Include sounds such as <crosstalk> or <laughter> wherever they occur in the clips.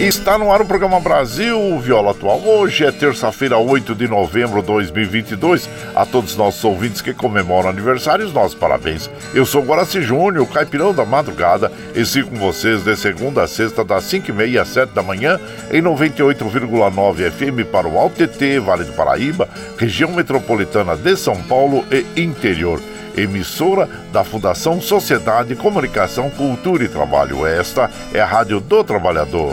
Está no ar o programa Brasil Viola Atual. Hoje é terça-feira, 8 de novembro de 2022. A todos os nossos ouvintes que comemoram aniversários, nossos parabéns. Eu sou Guaraci Júnior, caipirão da madrugada, e sigo com vocês de segunda a sexta, das 5h30 às 7 da manhã, em 98,9 FM para o Alto Vale do Paraíba, região metropolitana de São Paulo e interior emissora da Fundação Sociedade, Comunicação, Cultura e Trabalho. Esta é a Rádio do Trabalhador.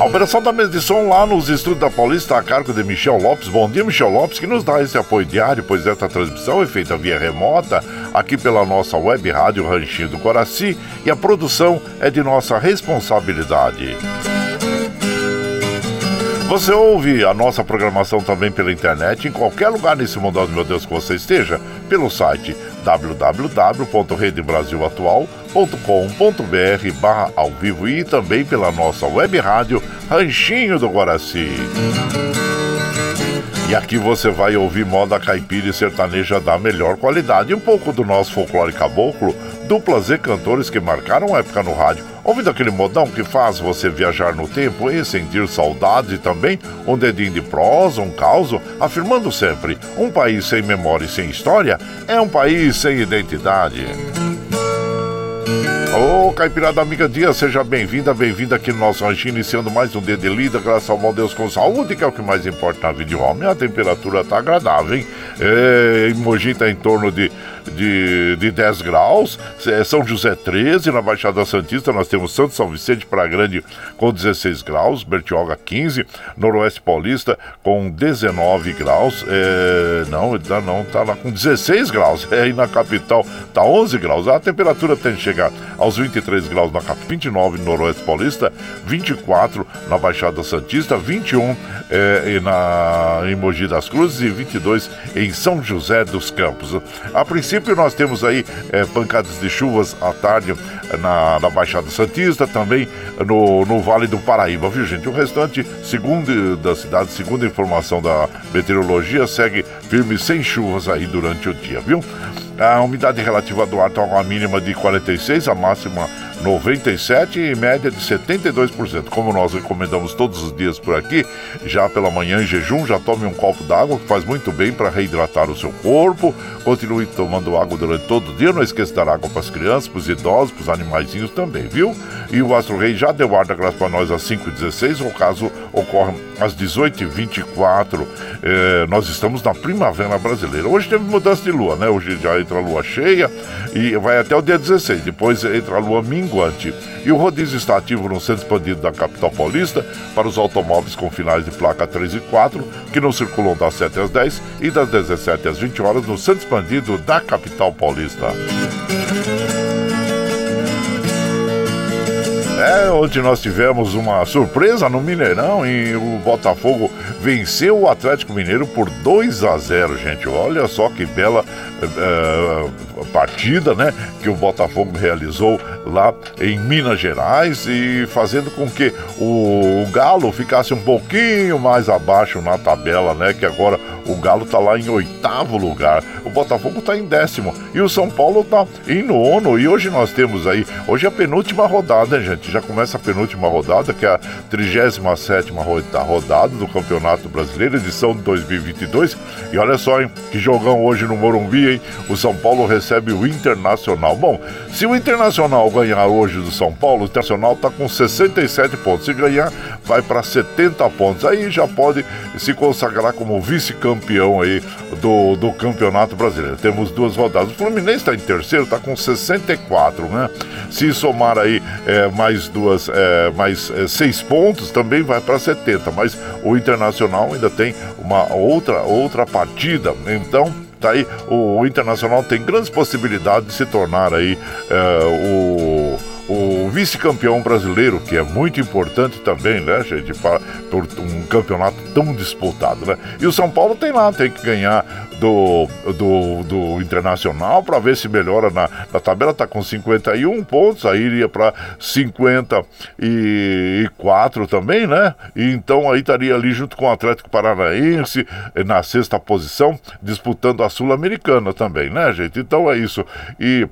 A operação da mesa de som lá nos estúdios da Paulista a cargo de Michel Lopes. Bom dia, Michel Lopes, que nos dá esse apoio diário, pois esta transmissão é feita via remota aqui pela nossa web rádio Ranchinho do Coraci e a produção é de nossa responsabilidade. Você ouve a nossa programação também pela internet, em qualquer lugar nesse mundo, meu Deus, que você esteja, pelo site www.redebrasilatual.com.br barra ao vivo e também pela nossa web rádio Ranchinho do Guaraci. E aqui você vai ouvir moda caipira e sertaneja da melhor qualidade, um pouco do nosso folclore caboclo, duplas e cantores que marcaram época no rádio, ouvindo aquele modão que faz você viajar no tempo e sentir saudade também um dedinho de prosa, um caos, afirmando sempre: um país sem memória e sem história é um país sem identidade. Ô, oh, Caipirada Amiga Dia, seja bem-vinda, bem-vinda aqui no nosso ranchinho, iniciando mais um dia de lida, graças ao bom Deus com saúde, que é o que mais importa na vida de homem. A temperatura tá agradável, hein? É, Mogi tá em torno de, de, de 10 graus, é, São José 13, na Baixada Santista nós temos Santo São Vicente para Grande com 16 graus, Bertioga 15, Noroeste Paulista com 19 graus, é, não, não, não, tá lá com 16 graus, <laughs> é, e na capital tá 11 graus, a temperatura tem que chegar aos 23 graus na capital, 29 no Noroeste Paulista, 24 na Baixada Santista, 21 é, na, em Mogi das Cruzes e 22 em São José dos Campos. A princípio nós temos aí é, pancadas de chuvas à tarde na, na Baixada Santista, também no, no Vale do Paraíba, viu gente? O restante, segundo da cidade, segundo a informação da meteorologia, segue firme sem chuvas aí durante o dia, viu? A umidade relativa do ar está com a mínima de 46, a máxima 97% e média de 72%. Como nós recomendamos todos os dias por aqui, já pela manhã em jejum, já tome um copo d'água que faz muito bem para reidratar o seu corpo. Continue tomando água durante todo o dia. Não esqueça de dar água para as crianças, para os idosos, para os animaizinhos também, viu? E o Astro Rei já deu ar da graça para nós às 5h16. O caso ocorre às 18h24. É, nós estamos na primavera brasileira. Hoje teve mudança de lua, né? Hoje já entra a lua cheia e vai até o dia 16. Depois entra a lua minguante. E o rodízio está ativo no centro expandido da capital paulista para os automóveis com finais de placa 3 e 4, que não circulam das 7 às 10 e das 17 às 20 horas no centro expandido da capital paulista. É, onde nós tivemos uma surpresa no Mineirão e o Botafogo venceu o Atlético Mineiro por 2 a 0, gente. Olha só que bela uh, partida, né, que o Botafogo realizou lá em Minas Gerais e fazendo com que o Galo ficasse um pouquinho mais abaixo na tabela, né, que agora o Galo está lá em oitavo lugar, o Botafogo está em décimo e o São Paulo está em nono. E hoje nós temos aí, hoje é a penúltima rodada, gente. Já começa a penúltima rodada, que é a 37 rodada do Campeonato Brasileiro, edição de 2022. E olha só, hein, que jogão hoje no Morumbi, hein? O São Paulo recebe o Internacional. Bom, se o Internacional ganhar hoje do São Paulo, o Internacional está com 67 pontos. Se ganhar, vai para 70 pontos. Aí já pode se consagrar como vice-campeão campeão aí do, do Campeonato Brasileiro. Temos duas rodadas. O Fluminense está em terceiro, está com 64, né? Se somar aí é, mais duas, é, mais é, seis pontos, também vai para 70. Mas o Internacional ainda tem uma outra, outra partida. Então, tá aí, o, o Internacional tem grandes possibilidades de se tornar aí é, o o vice-campeão brasileiro, que é muito importante também, né, gente, para, por um campeonato tão disputado, né? E o São Paulo tem lá, tem que ganhar do, do, do Internacional para ver se melhora na, na tabela, tá com 51 pontos, aí iria para 54 também, né? E então aí estaria ali junto com o Atlético Paranaense na sexta posição, disputando a Sul-Americana também, né, gente? Então é isso. E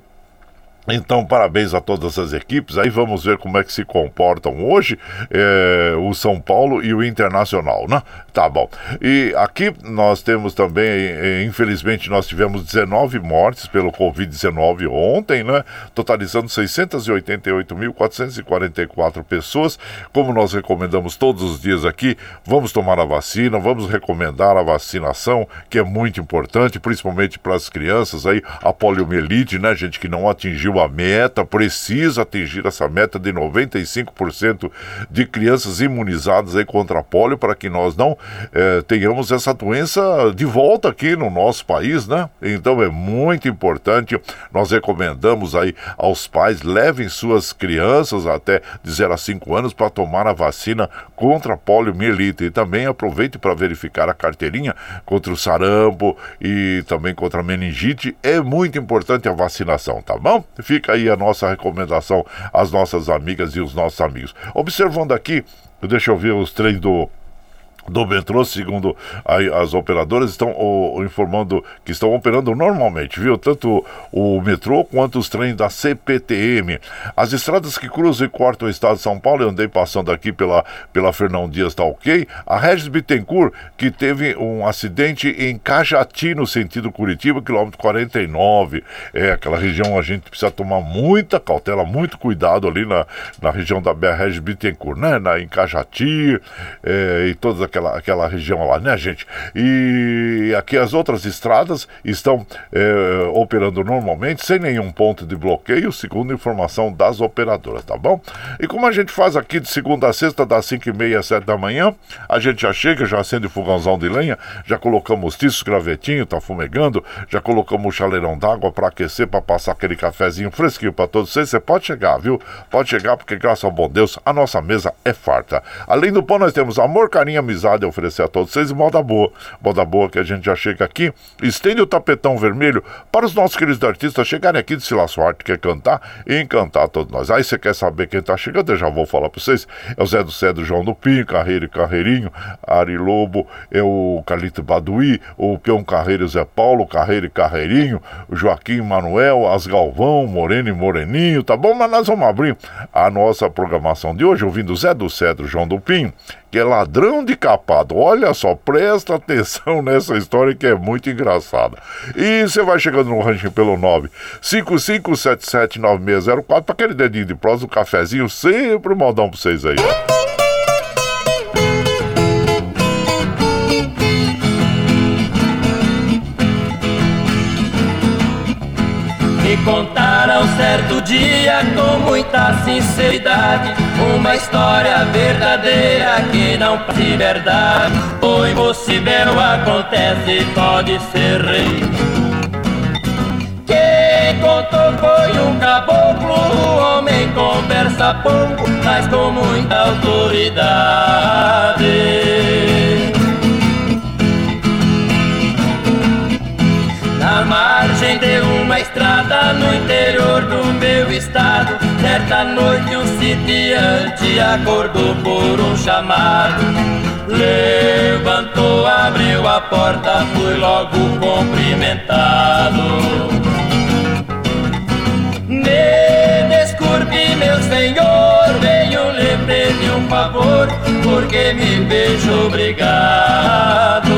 então, parabéns a todas as equipes. Aí vamos ver como é que se comportam hoje é, o São Paulo e o Internacional, né? Tá bom. E aqui nós temos também, eh, infelizmente, nós tivemos 19 mortes pelo Covid-19 ontem, né? Totalizando 688.444 pessoas. Como nós recomendamos todos os dias aqui, vamos tomar a vacina, vamos recomendar a vacinação, que é muito importante, principalmente para as crianças aí, a poliomielite, né, gente que não atingiu a meta, precisa atingir essa meta de 95% de crianças imunizadas aí contra a polio para que nós não eh, tenhamos essa doença de volta aqui no nosso país, né? Então é muito importante, nós recomendamos aí aos pais, levem suas crianças até de 0 a 5 anos para tomar a vacina contra a poliomielite e também aproveite para verificar a carteirinha contra o sarampo e também contra a meningite. É muito importante a vacinação, tá bom? Fica aí a nossa recomendação às nossas amigas e os nossos amigos. Observando aqui, deixa eu ver os trens do do metrô, segundo as operadoras, estão informando que estão operando normalmente, viu? Tanto o metrô quanto os trens da CPTM. As estradas que cruzam e cortam o estado de São Paulo, eu andei passando aqui pela, pela Fernão Dias, tá ok? A Regis Bittencourt, que teve um acidente em Cajati, no sentido Curitiba, quilômetro 49. É, aquela região a gente precisa tomar muita cautela, muito cuidado ali na, na região da BR Regis Bittencourt, né? Na, em Cajati é, e todas aquela, aquela região lá, né, gente? E aqui as outras estradas estão é, operando normalmente, sem nenhum ponto de bloqueio, segundo informação das operadoras, tá bom? E como a gente faz aqui de segunda a sexta, das 5 e meia às 7 da manhã, a gente já chega, já acende o fogãozão de lenha, já colocamos tiços, gravetinho, tá fumegando, já colocamos o chaleirão d'água para aquecer, para passar aquele cafezinho fresquinho para todos vocês. Você pode chegar, viu? Pode chegar, porque graças ao bom Deus, a nossa mesa é farta. Além do pão, nós temos amor, carinho, amizade amizade a oferecer a todos vocês. Moda boa, moda boa que a gente já chega aqui. Estende o tapetão vermelho para os nossos queridos artistas chegarem aqui de Sila Arte, quer cantar e encantar todos nós. Aí você quer saber quem tá chegando? Eu já vou falar para vocês. É o Zé do Cedro, João do Pinho, Carreiro e Carreirinho, Ari Lobo, é o Calito Baduí, o Peão Carreiro Zé Paulo, Carreiro e Carreirinho, o Joaquim Manuel, As Galvão, Moreno e Moreninho, tá bom? Mas nós vamos abrir a nossa programação de hoje ouvindo Zé do Cedro, João do Pinho, que é ladrão de capado. Olha só, presta atenção <laughs> nessa história que é muito engraçada. E você vai chegando no ranchinho pelo 955779604 para aquele dedinho de prosa, um cafezinho, sempre um modão para vocês aí. Me certo dia com muita sinceridade Uma história verdadeira que não parece verdade. O impossível acontece pode ser rei. Quem contou foi um caboclo O homem conversa pouco, mas com muita autoridade margem de uma estrada no interior do meu estado. Certa noite um sitiante acordou por um chamado. Levantou, abriu a porta, fui logo cumprimentado. Me desculpe meu senhor, venho lhe pedir um favor Porque me vejo obrigado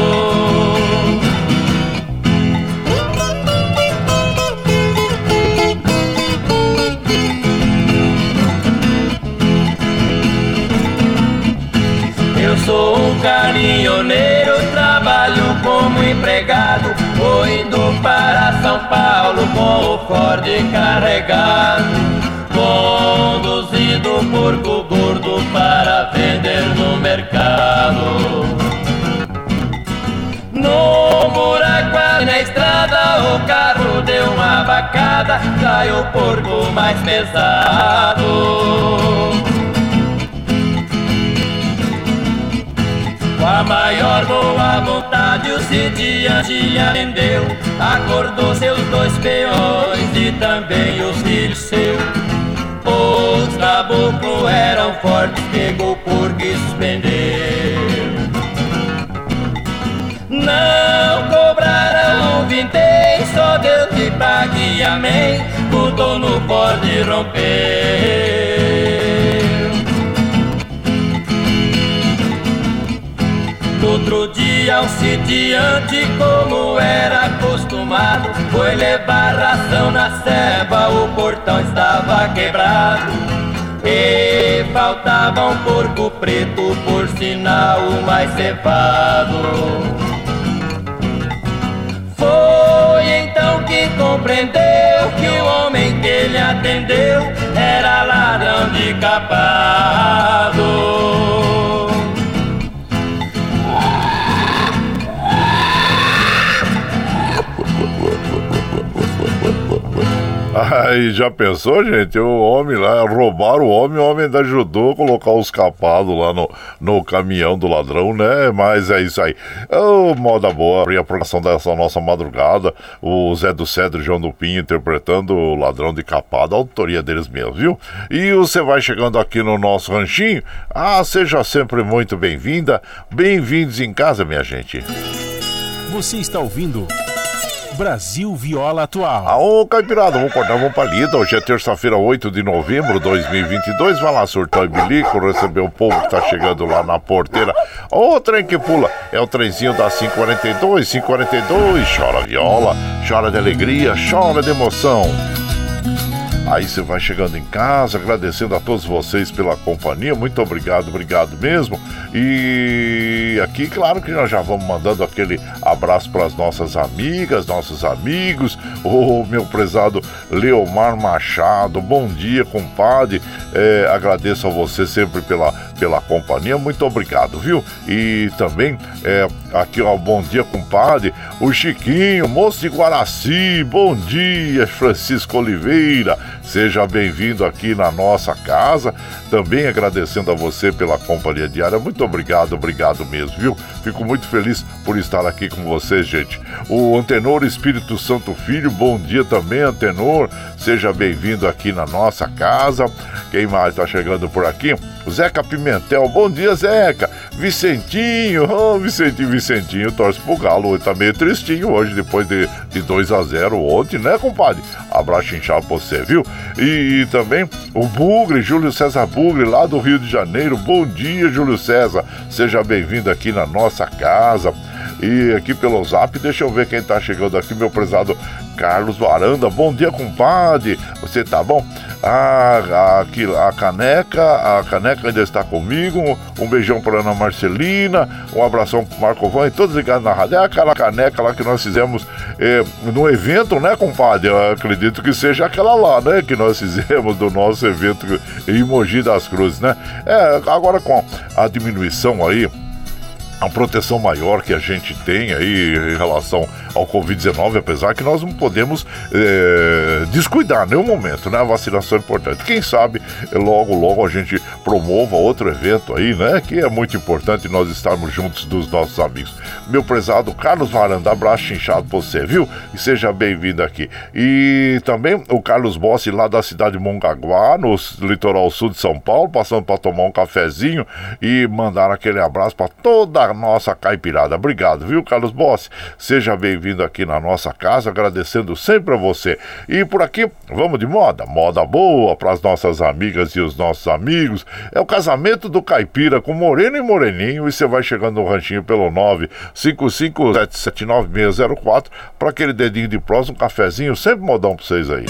com o Ford carregado. Conduzido porco gordo para vender no mercado. No buraco na estrada, o carro deu uma bacada, caiu o porco mais pesado. Maior boa vontade o sitiante atendeu Acordou seus dois peões e também os filhos seus. Os caboclos eram fortes, pegou porque suspendeu Não cobraram o vintém, só Deus que pague, amém. O dono pode romper outro dia, um sitiante, como era acostumado, foi levar ração na ceba, o portão estava quebrado. E faltava um porco preto, por sinal o mais cevado. Foi então que compreendeu que o homem que ele atendeu era ladrão de capado. Aí já pensou, gente? O homem lá, roubaram o homem, o homem ainda ajudou a colocar os capados lá no, no caminhão do ladrão, né? Mas é isso aí. Ô, oh, moda boa, abrir a programação dessa nossa madrugada. O Zé do Cedro e João do Pinho interpretando o ladrão de capado, a autoria deles mesmo, viu? E você vai chegando aqui no nosso ranchinho. Ah, seja sempre muito bem-vinda. Bem-vindos em casa, minha gente. Você está ouvindo. Brasil Viola Atual. Aô, Caipirada, vamos cortar, vamos pra lida. Hoje é terça-feira, 8 de novembro de 2022. Vai lá, surtar e bilico, receber o povo que tá chegando lá na porteira. Ô, trem que pula, é o trenzinho da 542, 542. Chora viola, chora de alegria, chora de emoção. Aí você vai chegando em casa, agradecendo a todos vocês pela companhia. Muito obrigado, obrigado mesmo. E aqui, claro que nós já vamos mandando aquele abraço para as nossas amigas, nossos amigos. O meu prezado Leomar Machado, bom dia, compadre. É, agradeço a você sempre pela pela companhia, muito obrigado, viu? E também é, aqui, ó, bom dia, compadre. O Chiquinho, moço de Guaraci, bom dia, Francisco Oliveira. Seja bem-vindo aqui na nossa casa. Também agradecendo a você pela companhia diária. Muito obrigado, obrigado mesmo, viu? Fico muito feliz por estar aqui com vocês, gente. O Antenor Espírito Santo Filho, bom dia também, Antenor. Seja bem-vindo aqui na nossa casa. Quem mais está chegando por aqui? Zeca Pimentel, bom dia, Zeca. Vicentinho, <laughs> oh, Vicentinho, Vicentinho, torce pro Galo. Tá meio tristinho hoje, depois de, de 2 a 0 ontem, né, compadre? Abraço inchado pra você, viu? E, e, também o Bugre, Júlio César Bugre, lá do Rio de Janeiro. Bom dia, Júlio César. Seja bem-vindo aqui na nossa casa. E aqui pelo zap, deixa eu ver quem tá chegando aqui, meu prezado Carlos Varanda. Bom dia, compadre. Você tá bom? Ah, aqui, a caneca, a caneca ainda está comigo. Um beijão para Ana Marcelina, um abração pro Marco Van e todos ligados na rádio. É aquela caneca lá que nós fizemos eh, no evento, né, compadre? Eu acredito que seja aquela lá, né, que nós fizemos do nosso evento em Mogi das Cruzes, né? É, agora com a diminuição aí a proteção maior que a gente tem aí em relação ao Covid-19, apesar que nós não podemos é, descuidar nenhum momento, né? A vacinação é importante. Quem sabe logo, logo a gente promova outro evento aí, né? Que é muito importante nós estarmos juntos dos nossos amigos. Meu prezado Carlos Varanda, abraço inchado pra você, viu? E seja bem-vindo aqui. E também o Carlos Bossi lá da cidade de Mongaguá, no litoral sul de São Paulo, passando para tomar um cafezinho e mandar aquele abraço para toda nossa caipirada. Obrigado, viu, Carlos Bossi? Seja bem-vindo aqui na nossa casa, agradecendo sempre a você. E por aqui, vamos de moda? Moda boa para as nossas amigas e os nossos amigos. É o casamento do caipira com Moreno e Moreninho. E você vai chegando no ranchinho pelo 955779604 para aquele dedinho de próximo, um cafezinho, sempre modão para vocês aí.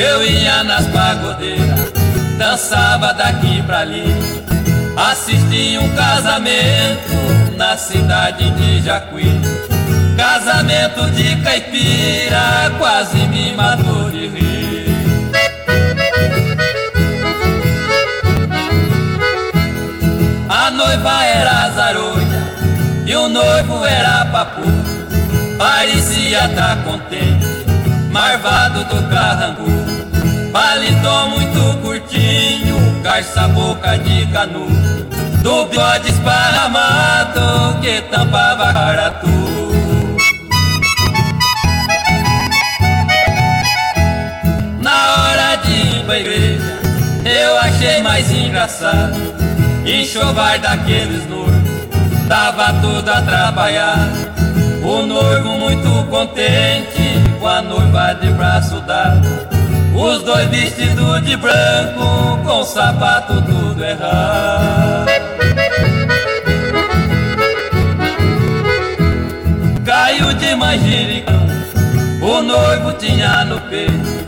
Eu ia nas pagodeiras, dançava daqui pra ali. Assisti um casamento na cidade de Jacuí. Casamento de caipira, quase me matou de rir. A noiva era zaroia e o noivo era papu. Parecia tá contente, marvado do carrangu Paletó muito curtinho, garça boca de canudo Do bigode esparramado que tampava a cara tu Na hora de ir pra igreja, eu achei mais engraçado Enxovar daqueles noivos, tava tudo a trabalhar o noivo muito contente com a noiva de braço dado. Os dois vestidos de branco com sapato tudo errado. Caiu de manjericão, o noivo tinha no peito.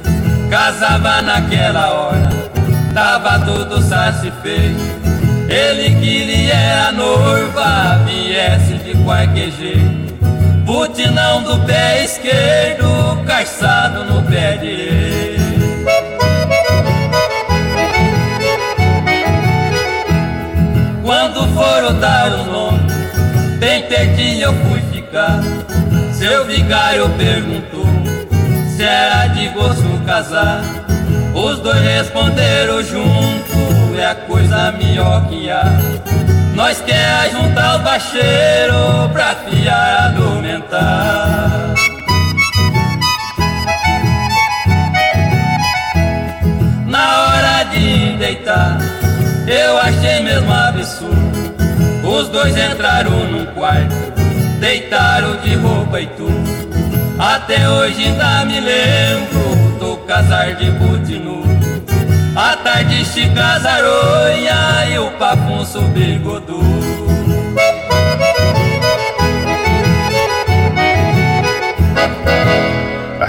Casava naquela hora, tava tudo satisfeito. Ele queria a noiva viesse de qualquer jeito. Butinão do pé esquerdo, calçado no pé direito. Quando foram dar o nome, bem pertinho eu fui ficar. Seu vigário perguntou se era de gosto casar. Os dois responderam junto, é a coisa melhor que há. Nós quer juntar os bacheiros pra fiar argumentar. Na hora de deitar, eu achei mesmo absurdo. Os dois entraram num quarto, deitaram de roupa e tudo. Até hoje ainda me lembro do casar de butinu. A tarde estica zaronha e o papunço bigodu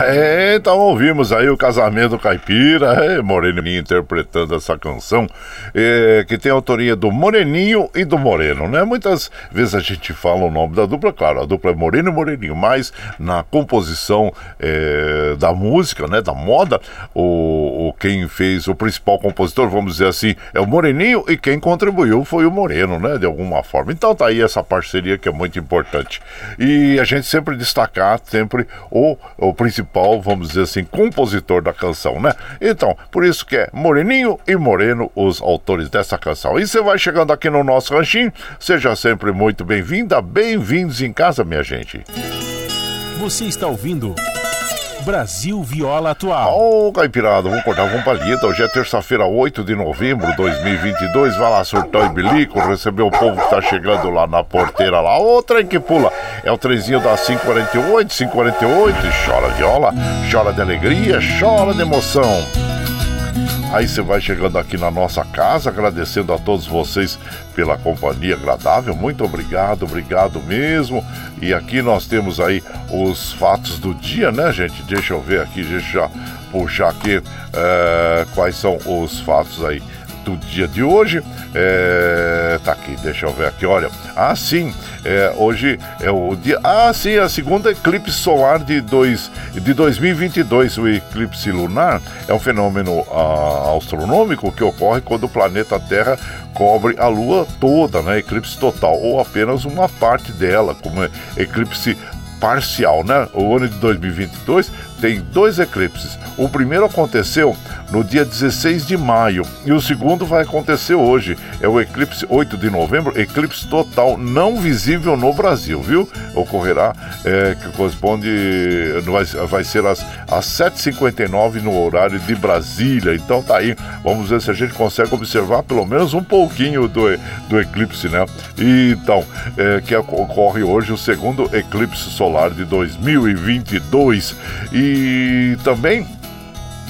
É, então ouvimos aí o casamento caipira, é, Moreninho interpretando essa canção, é, que tem autoria do Moreninho e do Moreno, né? Muitas vezes a gente fala o nome da dupla, claro, a dupla é Moreno e Moreninho, mas na composição é, da música, né, da moda, o, o, quem fez, o principal compositor, vamos dizer assim, é o Moreninho e quem contribuiu foi o Moreno, né, de alguma forma. Então tá aí essa parceria que é muito importante. E a gente sempre destacar sempre o, o principal, vamos dizer assim, compositor da canção, né? Então, por isso que é Moreninho e Moreno os autores dessa canção. E você vai chegando aqui no nosso ranchinho, seja sempre muito bem-vinda, bem-vindos em casa, minha gente. Você está ouvindo Brasil Viola Atual. Ô, oh, Caipirada, vamos cortar com palheta. Hoje é terça-feira, 8 de novembro de 2022. Vai lá, surtão e bilico, receber o povo que tá chegando lá na porteira lá. Ô, trem que pula. É o trenzinho da 548, 548. Chora viola, chora de alegria, chora de emoção. Aí você vai chegando aqui na nossa casa, agradecendo a todos vocês pela companhia agradável. Muito obrigado, obrigado mesmo. E aqui nós temos aí os fatos do dia, né, gente? Deixa eu ver aqui, deixa eu puxar aqui é, quais são os fatos aí do dia de hoje. É, tá aqui, deixa eu ver aqui, olha. Ah, sim, é, hoje é o dia. Ah, sim, a segunda eclipse solar de, dois, de 2022. O eclipse lunar é um fenômeno ah, astronômico que ocorre quando o planeta Terra cobre a Lua toda, né? Eclipse total, ou apenas uma parte dela, como eclipse parcial, né? O ano de 2022 tem dois eclipses. O primeiro aconteceu no dia 16 de maio e o segundo vai acontecer hoje. É o eclipse 8 de novembro, eclipse total não visível no Brasil, viu? Ocorrerá, é, que corresponde, vai, vai ser às, às 7h59 no horário de Brasília. Então tá aí, vamos ver se a gente consegue observar pelo menos um pouquinho do, do eclipse, né? Então, é, que ocorre hoje o segundo eclipse solar de 2022. E e também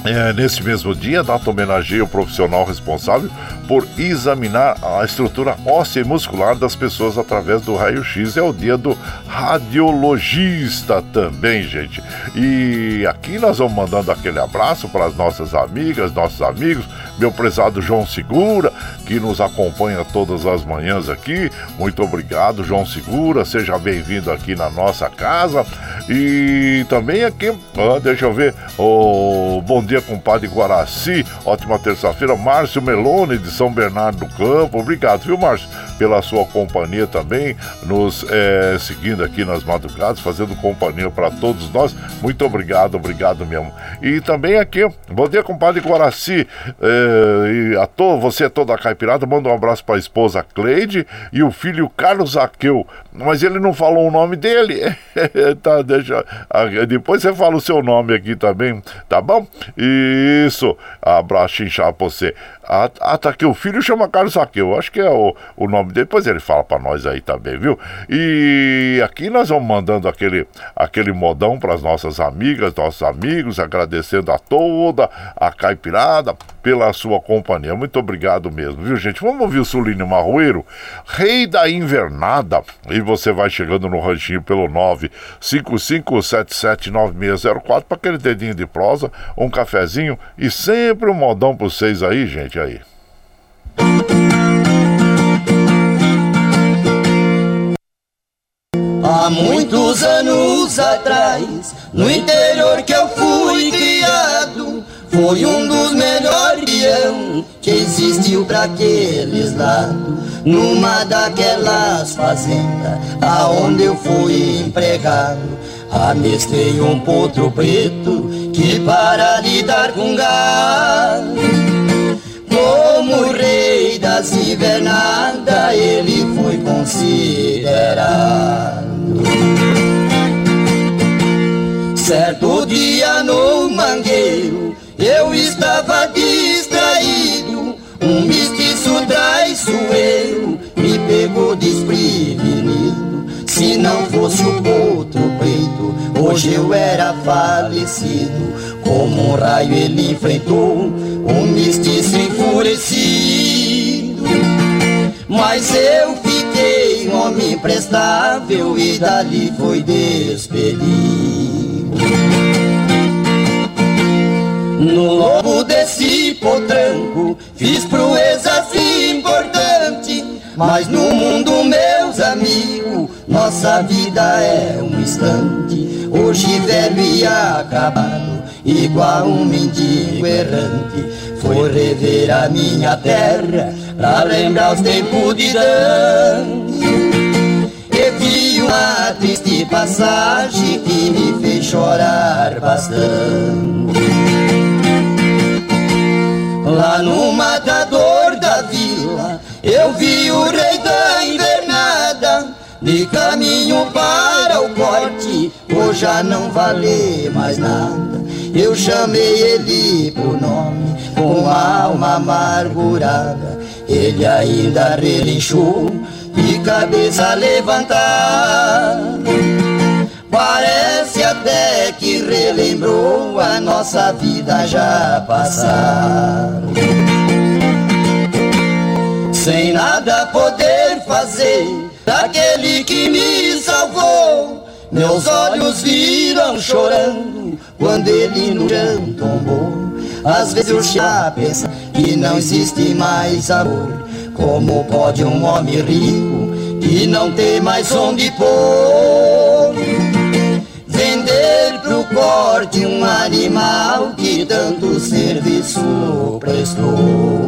é, nesse mesmo dia, data homenageia o profissional responsável por examinar a estrutura óssea e muscular das pessoas através do raio-x. É o dia do radiologista também, gente. E aqui nós vamos mandando aquele abraço para as nossas amigas, nossos amigos, meu prezado João Segura, que nos acompanha todas as manhãs aqui. Muito obrigado, João Segura. Seja bem-vindo aqui na nossa casa. E também aqui, ah, deixa eu ver, o bom dia dia, compadre Guaraci. Ótima terça-feira. Márcio Melone, de São Bernardo do Campo. Obrigado, viu, Márcio, pela sua companhia também, nos é, seguindo aqui nas madrugadas, fazendo companhia para todos nós. Muito obrigado, obrigado mesmo. E também aqui, bom dia, compadre Guaraci. É, e a to, você é toda caipirada, manda um abraço para a esposa Cleide e o filho Carlos Aqueu. Mas ele não falou o nome dele. <laughs> tá, deixa. Depois você fala o seu nome aqui também, tá bom? Isso, abraço inchado pra você. Ah, ah, tá o filho chama Carlos Aqueu, acho que é o, o nome dele, depois ele fala pra nós aí também, viu? E aqui nós vamos mandando aquele, aquele modão pras nossas amigas, nossos amigos, agradecendo a toda a caipirada pela sua companhia. Muito obrigado mesmo, viu, gente? Vamos ouvir o Sulinho Marroeiro, Rei da Invernada, e você vai chegando no ranchinho pelo 955779604 para aquele dedinho de prosa, um cafezinho e sempre um modão pra vocês aí, gente aí. Há muitos anos atrás, no interior que eu fui criado, foi um dos melhores peão que existiu para aqueles lados. Numa daquelas fazendas, aonde eu fui empregado, amestrei um potro preto que para lidar com gado como rei das invernadas, ele foi considerado. Certo dia no mangueiro, eu estava distraído. Um mestiço traiçoeiro me pegou desprevenido. Se não fosse o potro preto, hoje eu era falecido. Como um raio ele enfrentou um mestiço enfurecido. Mas eu fiquei um homem prestável e dali foi despedido. No lobo desse potranco fiz proezas importantes, mas no mundo, meus amigos, nossa vida é um instante. Hoje velho e acabado, igual um mendigo errante. Foi rever a minha terra, pra lembrar os tempos de dante. E vi uma triste passagem que me fez chorar bastante. Lá no matador da vila eu vi o rei da invernada De caminho para o corte Hoje já não vale mais nada Eu chamei ele por nome Com alma amargurada Ele ainda relinchou De cabeça levantada Parece até que relembrou a nossa vida já passada. Sem nada poder fazer daquele que me salvou. Meus olhos viram chorando quando ele no chão tombou. Às vezes eu já penso que não existe mais amor. Como pode um homem rico que não tem mais onde pôr? Vender pro corte um animal que tanto serviço prestou.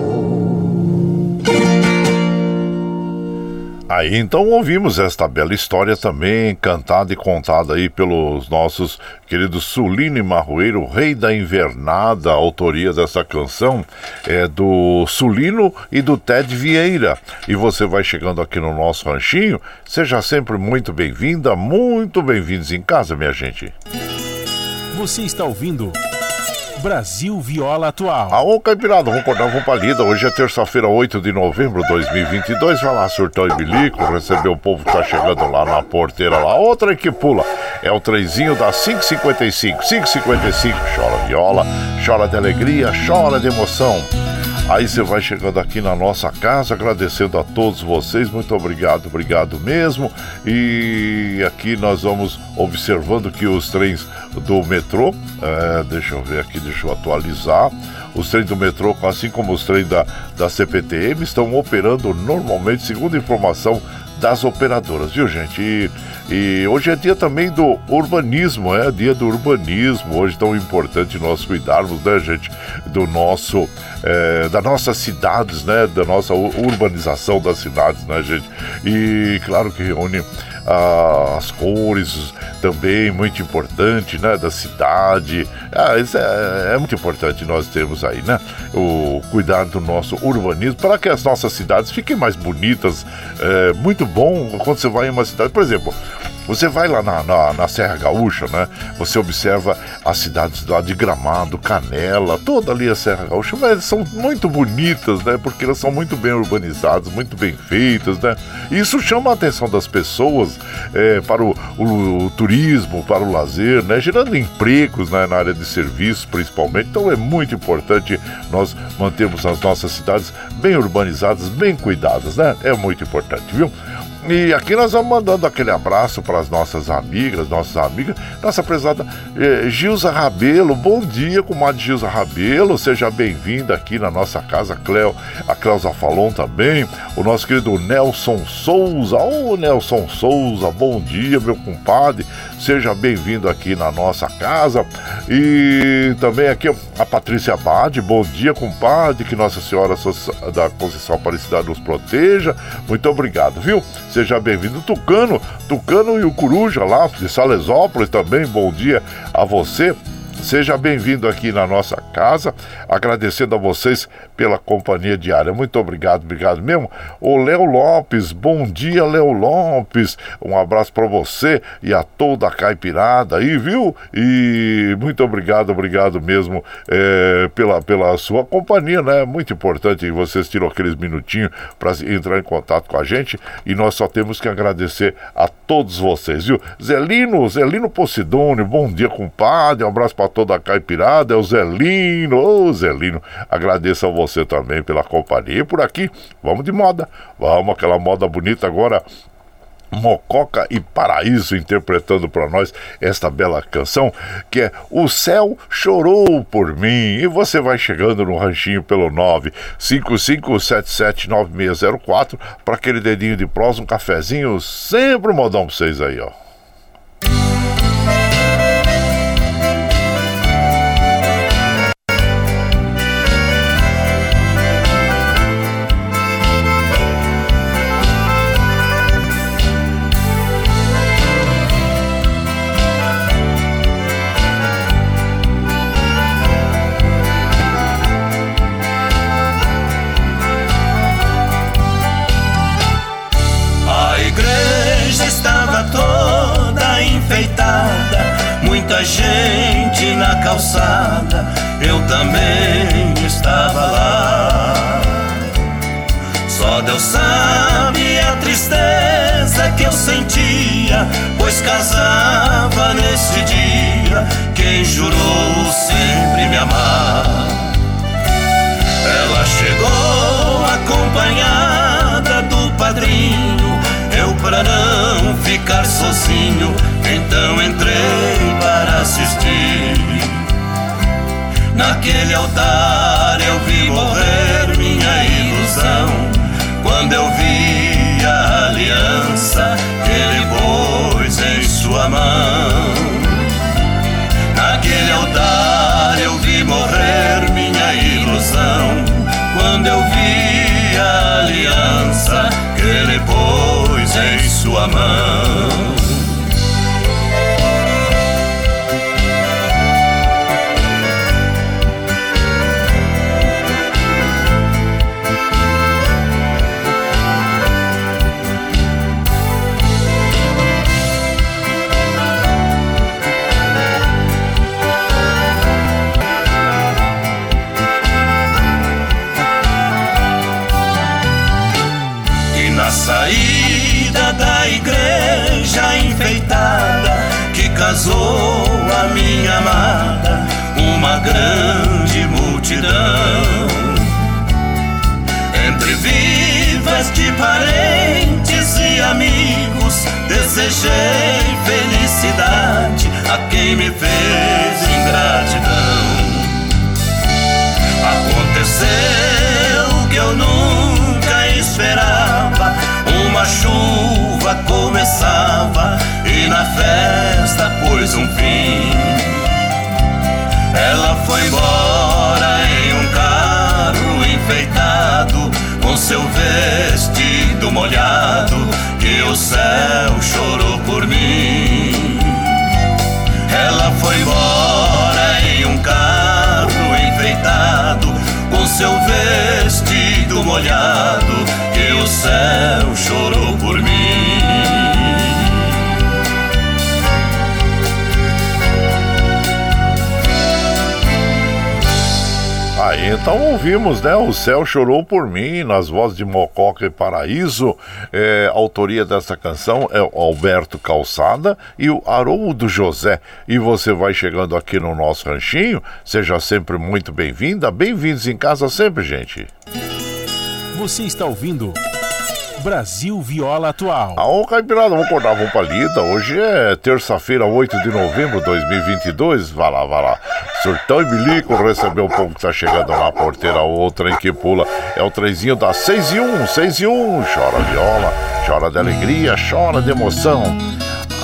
Aí então ouvimos esta bela história também, cantada e contada aí pelos nossos queridos Sulino e Marroeiro, Rei da Invernada. A autoria dessa canção é do Sulino e do Ted Vieira. E você vai chegando aqui no nosso ranchinho, seja sempre muito bem-vinda, muito bem-vindos em casa, minha gente. Você está ouvindo Brasil Viola Atual. Aô, Caipirada, vamos acordar, vamos pra lida. Hoje é terça-feira, 8 de novembro de 2022. Vai lá, surtão e bilico, receber o povo que tá chegando lá na porteira lá. Outra que pula é o trenzinho da 555. 555, chora viola, chora de alegria, chora de emoção. Aí você vai chegando aqui na nossa casa, agradecendo a todos vocês, muito obrigado, obrigado mesmo. E aqui nós vamos observando que os trens do metrô, é, deixa eu ver aqui, deixa eu atualizar. Os trens do metrô, assim como os trens da, da CPTM, estão operando normalmente, segundo informação das operadoras, viu gente? E, e, hoje é dia também do urbanismo, é dia do urbanismo. Hoje tão importante nós cuidarmos, né, gente, do nosso, é, das nossas cidades, né, da nossa urbanização das cidades, né, gente? E claro que reúne as cores também muito importante, né, da cidade. Ah, isso é, é, muito importante nós termos aí, né, o cuidar do nosso urbanismo para que as nossas cidades fiquem mais bonitas. É muito bom quando você vai em uma cidade, por exemplo, você vai lá na, na, na, Serra Gaúcha, né? Você observa as cidades lá de Gramado, Canela, toda ali a Serra Gaúcha, mas são muito bonitas, né? Porque elas são muito bem urbanizadas, muito bem feitas, né? Isso chama a atenção das pessoas é, para o, o, o, turismo, para o lazer, né? Gerando empregos né? na área de serviços, principalmente. Então é muito importante nós mantermos as nossas cidades bem urbanizadas, bem cuidadas, né? É muito importante, viu? E aqui nós vamos mandando aquele abraço para as nossas amigas, nossas amigas. Nossa prezada eh, Gilza Rabelo, bom dia, comadre Gilza Rabelo. Seja bem-vinda aqui na nossa casa, Cleo, a Cleusa Falon também. O nosso querido Nelson Souza. Ô, oh, Nelson Souza, bom dia, meu compadre. Seja bem-vindo aqui na nossa casa. E também aqui a Patrícia Bade, bom dia, compadre. Que Nossa Senhora da Conceição Aparecida nos proteja. Muito obrigado, viu? Seja bem-vindo, Tucano, Tucano e o Coruja lá de Salesópolis também. Bom dia a você. Seja bem-vindo aqui na nossa casa, agradecendo a vocês pela companhia diária. Muito obrigado, obrigado mesmo. O Léo Lopes, bom dia, Léo Lopes. Um abraço para você e a toda a caipirada aí, viu? E muito obrigado, obrigado mesmo é, pela, pela sua companhia, né? Muito importante vocês tiram aqueles minutinhos para entrar em contato com a gente e nós só temos que agradecer a todos vocês, viu? Zelino, Zelino Posidônio, bom dia, compadre. Um abraço para toda a caipirada, é o Zelino. Ô, Zelino, agradeço a você também pela companhia. E por aqui, vamos de moda. Vamos, aquela moda bonita agora Mococa e Paraíso interpretando para nós esta bela canção que é O Céu Chorou por Mim. E você vai chegando no ranchinho pelo 955779604 para aquele dedinho de prosa, um cafezinho, sempre um modão para vocês aí, ó. Calçada, eu também estava lá. Só Deus sabe a tristeza que eu sentia, pois casava nesse dia quem jurou sempre me amar. Ela chegou acompanhada do padrinho, eu pra não ficar sozinho então entrei para assistir. Naquele altar eu vi morrer minha ilusão. Quando eu vi a aliança que ele pôs em sua mão. Naquele altar eu vi morrer minha ilusão. Quando eu vi a aliança que ele pôs em sua mão. Casou a minha amada, uma grande multidão. Entre vivas de parentes e amigos, desejei felicidade a quem me fez ingratidão. Aconteceu que eu nunca esperava, uma chuva começava na festa pôs um fim. Ela foi embora em um carro enfeitado, com seu vestido molhado, que o céu chorou por mim. Ela foi embora em um carro enfeitado, com seu vestido molhado, que o céu chorou por mim. Aí então ouvimos, né? O Céu Chorou por Mim, nas vozes de Mococa e Paraíso. É, a autoria dessa canção é o Alberto Calçada e o Haroldo José. E você vai chegando aqui no nosso ranchinho, seja sempre muito bem-vinda. Bem-vindos em casa sempre, gente. Você está ouvindo. Brasil Viola Atual. Aô, Caipirada, vamos acordar, vamos pra lida. Hoje é terça-feira, 8 de novembro de 2022. Vai lá, vai lá. Surtão e bilico, recebeu o povo que tá chegando na porteira. Outra em que pula é o trenzinho da 6 e 1, 6 e 1. Chora viola, chora de alegria, chora de emoção.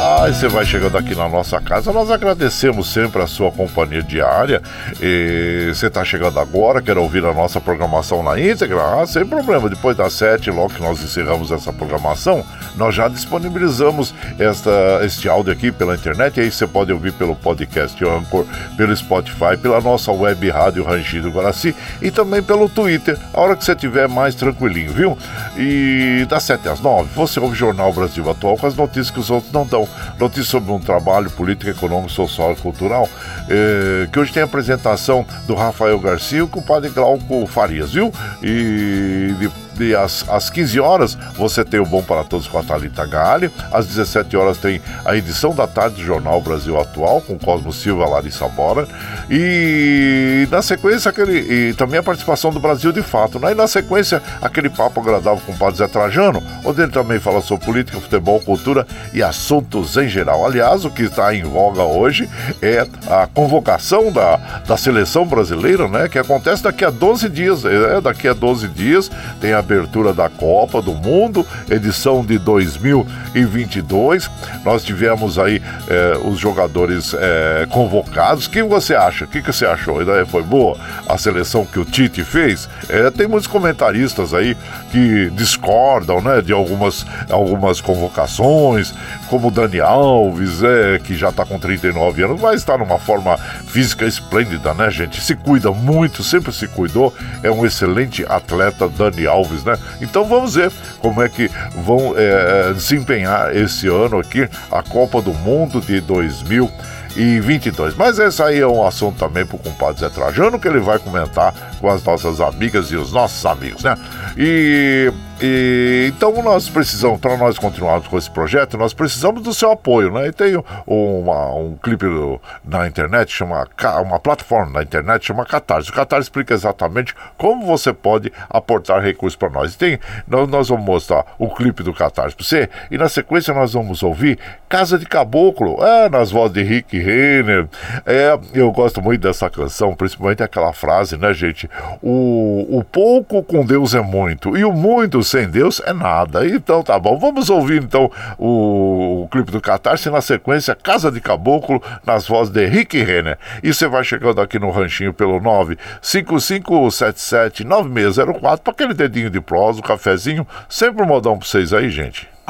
Ah, você vai chegando aqui na nossa casa, nós agradecemos sempre a sua companhia diária. E você está chegando agora, quer ouvir a nossa programação na íntegra? Ah, sem problema. Depois das sete, logo que nós encerramos essa programação, nós já disponibilizamos esta, este áudio aqui pela internet. E aí você pode ouvir pelo podcast Anchor, pelo Spotify, pela nossa web rádio Rangido Guaraci e também pelo Twitter, a hora que você estiver mais tranquilinho, viu? E das sete às nove, você ouve o Jornal Brasil Atual com as notícias que os outros não dão notícia sobre um trabalho político, econômico, social e cultural, eh, que hoje tem a apresentação do Rafael Garcia com o padre Glauco Farias, viu? E de às, às 15 horas você tem o Bom para Todos com a Thalita Galli. Às 17 horas tem a edição da tarde do Jornal Brasil Atual com Cosmo Silva, Larissa Bora. E na sequência aquele e também a participação do Brasil de fato. Né? E na sequência aquele papo agradável com o Padre Zé Trajano, onde ele também fala sobre política, futebol, cultura e assuntos em geral. Aliás, o que está em voga hoje é a convocação da, da seleção brasileira, né? Que acontece daqui a 12 dias. É, daqui a 12 dias tem a abertura da Copa do Mundo, edição de 2022. Nós tivemos aí é, os jogadores é, convocados. O que você acha? O que, que você achou? Foi boa a seleção que o Tite fez? É, tem muitos comentaristas aí que discordam né, de algumas, algumas convocações, como o Dani Alves, é, que já está com 39 anos, mas está numa forma física esplêndida, né, gente? Se cuida muito, sempre se cuidou. É um excelente atleta, Dani Alves, né? Então vamos ver como é que vão é, desempenhar esse ano aqui a Copa do Mundo de 2022. Mas esse aí é um assunto também para o compadre Zé Trajano, que ele vai comentar com as nossas amigas e os nossos amigos, né? E e, então nós precisamos, para nós continuarmos com esse projeto, nós precisamos do seu apoio, né? E tem uma, um clipe na internet, chama uma plataforma na internet chama Catarse. O Catarse explica exatamente como você pode aportar recursos para nós. Tem, nós, nós vamos mostrar o clipe do Catarse para você e na sequência nós vamos ouvir Casa de Caboclo, é, nas vozes de Rick Renner. É, eu gosto muito dessa canção, principalmente aquela frase, né, gente? O, o pouco com Deus é muito e o muito sem Deus é nada. Então tá bom, vamos ouvir então o, o clipe do Catarse na sequência Casa de Caboclo nas vozes de Rick Renner. E você vai chegando aqui no ranchinho pelo 955779604 para aquele dedinho de prosa, o cafezinho, sempre um modão para vocês aí, gente.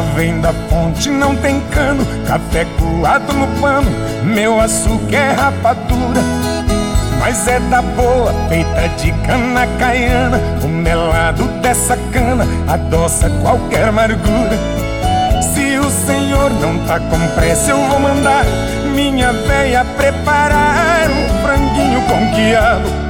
água vem da fonte, não tem cano. Café coado no pano, meu açúcar é rapadura. Mas é da boa, feita de cana caiana. O melado dessa cana adoça qualquer amargura. Se o senhor não tá com pressa, eu vou mandar minha véia preparar um franguinho com quiabo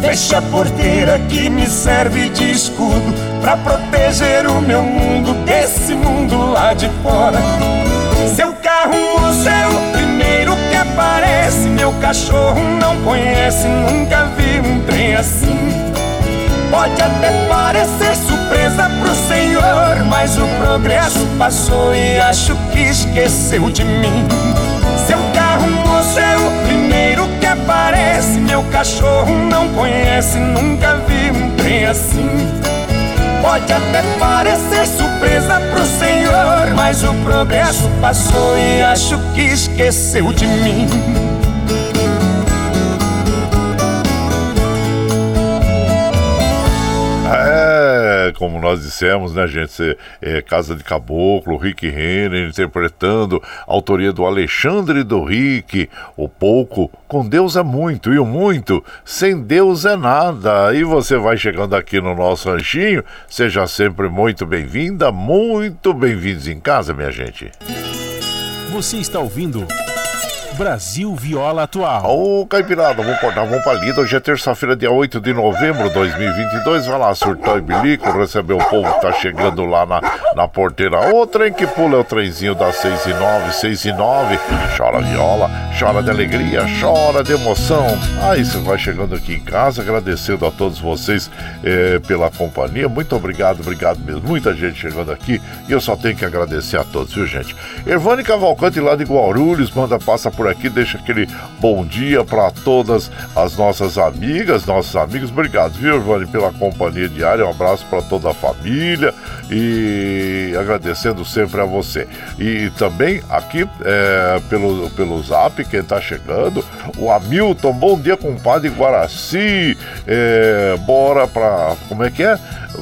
Fecha a porteira que me serve de escudo pra proteger o meu mundo desse mundo lá de fora. Seu carro moço é o primeiro que aparece. Meu cachorro não conhece, nunca vi um trem assim. Pode até parecer surpresa pro senhor, mas o progresso passou e acho que esqueceu de mim. Seu carro moço é o aparece. Meu cachorro não conhece, nunca vi um trem assim. Pode até parecer surpresa pro senhor, mas o progresso passou e acho que esqueceu de mim. Nós dissemos, né, gente? É, Casa de Caboclo, Rick Renner interpretando autoria do Alexandre do Rick. O pouco com Deus é muito e o muito sem Deus é nada. E você vai chegando aqui no nosso ranchinho, seja sempre muito bem-vinda, muito bem-vindos em casa, minha gente. Você está ouvindo Brasil Viola Atual. Ô, Caipirada, vamos cortar, vamos pra lida. Hoje é terça-feira, dia 8 de novembro de 2022. Vai lá, surtou e bilico, receber o povo que tá chegando lá na, na porteira. O trem que pula é o trenzinho das 6 e 9, 6 e 9. Chora viola, chora de alegria, chora de emoção. Aí você vai chegando aqui em casa, agradecendo a todos vocês eh, pela companhia. Muito obrigado, obrigado mesmo. Muita gente chegando aqui e eu só tenho que agradecer a todos, viu, gente? Ervane Cavalcante lá de Guarulhos, manda, passa por aqui, deixa aquele bom dia para todas as nossas amigas, nossos amigos. Obrigado, viu, Ivane, pela companhia diária. Um abraço para toda a família e agradecendo sempre a você. E também aqui é, pelo, pelo zap, quem está chegando, o Hamilton, bom dia, compadre Guaraci. É, bora para. Como é que é?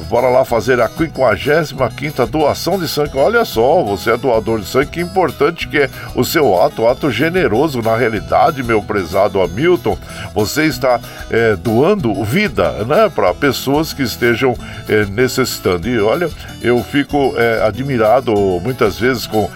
Bora lá fazer a 55 doação de sangue. Olha só, você é doador de sangue, que importante que é o seu ato, ato generoso. Na realidade, meu prezado Hamilton, você está é, doando vida né, para pessoas que estejam é, necessitando. E olha, eu fico é, admirado muitas vezes com